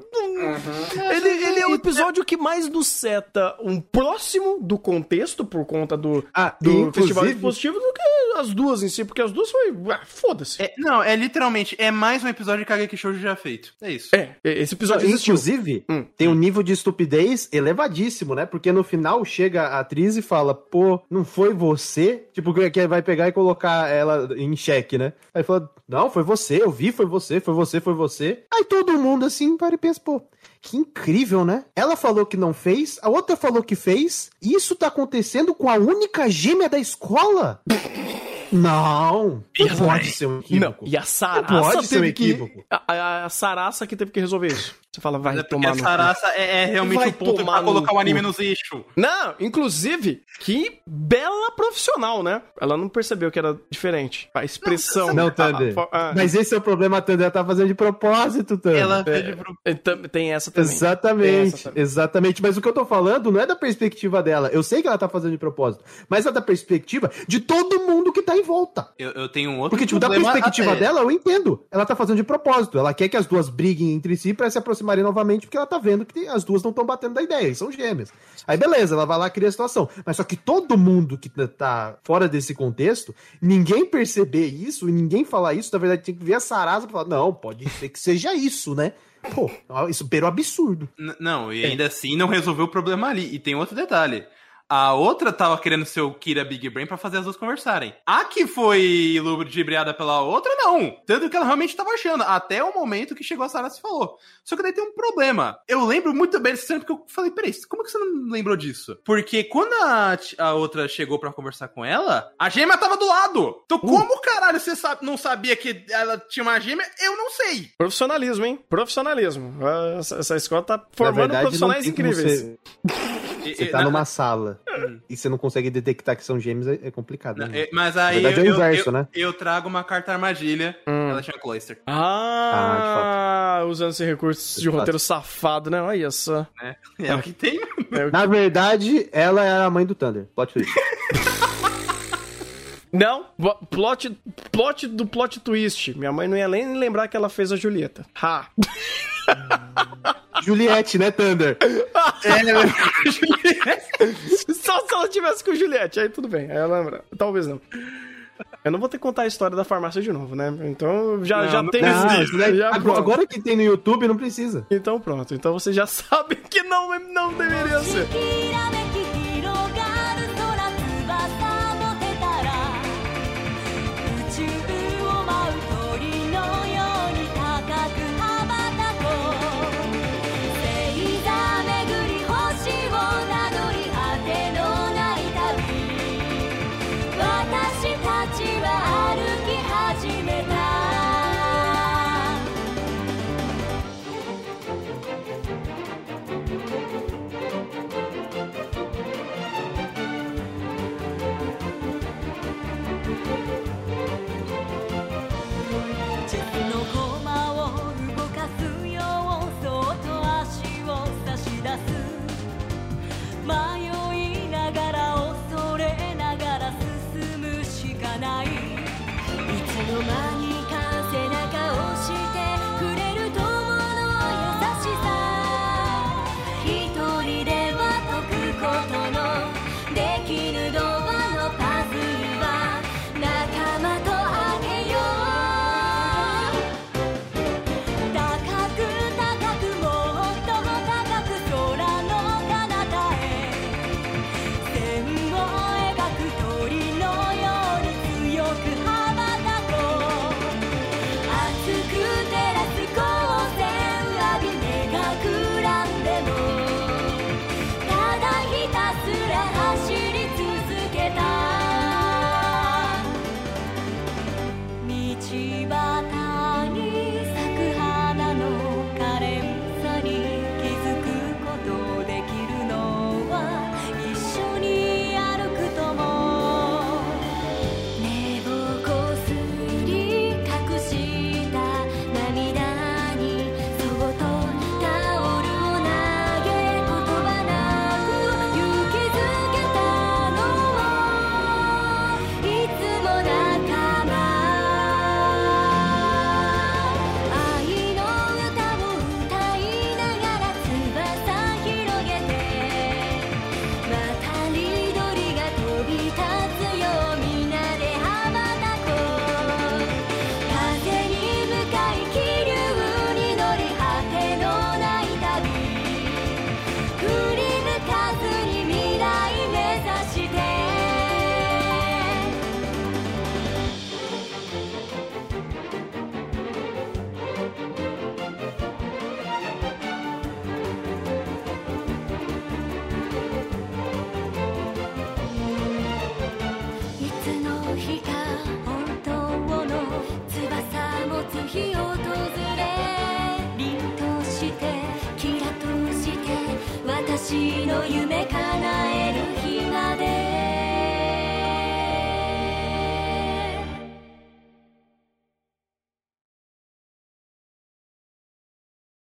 Ele, ele é o episódio que mais nos seta um próximo do contexto, por conta do, Ah, do inclusive- Festival Expositivo, do que as duas em si, porque as duas foi. Ah, foda-se. É, não, é literalmente, é mais um episódio de Kageki Shoujo já feito. É isso. É, esse episódio existiu. Inclusive, Hum. tem um nível de estupidez elevadíssimo, né? Porque no final chega a atriz e fala, pô, não foi você? Tipo, que vai pegar e colocar ela em xeque, né? Aí fala, não, foi você, eu vi, foi você, foi você, foi você. Aí todo mundo assim para e pensa, pô, que incrível, né? Ela falou que não fez, a outra falou que fez, isso tá acontecendo com a única gêmea da escola? Não, não pode ser um Não, equívoco. e a Sarasa Pode ser um teve que... equívoco. A, a, Sarasa que teve que resolver isso. Você fala, vai Mas é tomar a. Sarasa é, é realmente Vai o ponto pra colocar o anime nos eixos. Não, inclusive, que bela profissional, né? Ela não percebeu que era diferente. A expressão. Não, a- a- Thunder. a- Mas esse é o problema, a Thunder. Ela tá fazendo de propósito, Thunder. Ela É, pede pro então, tem essa também. Tem Exatamente, essa também. exatamente. Mas o que eu tô falando não é da perspectiva dela. Eu sei que ela tá fazendo de propósito, mas é da perspectiva de todo mundo que tá em volta. Eu, eu tenho um outro Porque, tipo, da perspectiva até. dela, eu entendo. Ela tá fazendo de propósito. Ela quer que as duas briguem entre si pra se aproximarem novamente, porque ela tá vendo que as duas não estão batendo da ideia, e são gêmeas. Aí, beleza, ela vai lá e cria a situação. Mas só que todo mundo que tá- tá fora desse contexto, ninguém perceber isso e ninguém falar isso, na verdade, tem que ver a Sarasa pra falar, não, pode ser que seja isso, né? Pô, isso beira o absurdo. N- Não, e ainda assim não resolveu o problema ali. E tem outro detalhe. A outra tava querendo ser o Kira Big Brain pra fazer as duas conversarem. A que foi ludibriada pela outra, não. Tanto que ela realmente tava achando. Até o momento que chegou a Sarah e falou. Só que daí tem um problema. Eu lembro muito bem desse cena porque eu falei, peraí, como que você não lembrou disso? Porque quando a, a outra chegou pra conversar com ela, a gêmea tava do lado. Então como caralho você sabe, não sabia que ela tinha uma gêmea? Eu não sei. Profissionalismo, hein? Profissionalismo. Ah, Essa, essa escola tá formando verdade, profissionais incríveis. Você, tá na- numa sala e você não consegue detectar que são gêmeos, é, é complicado. né? é, Mas aí Na verdade, é o eu, inverso, eu- né? eu trago uma carta armadilha. Ela chama Cloister. Ah, usando esse recurso de De roteiro safado, né? Olha só. né? É o que tem. Na verdade, ela é a mãe do Thunder. Plot twist. Não, plot, plot do plot twist. Minha mãe não ia nem lembrar que ela fez a Julieta. Ha! Juliette, né, Thunder? Só se ela tivesse com Juliette, aí tudo bem. Aí ela lembra. Talvez não. Eu não vou ter que contar a história da farmácia de novo, né? Então já, Não, já não tem isso já agora, agora que tem no YouTube, não precisa. Então pronto. Então você já sabe que não, não deveria ser.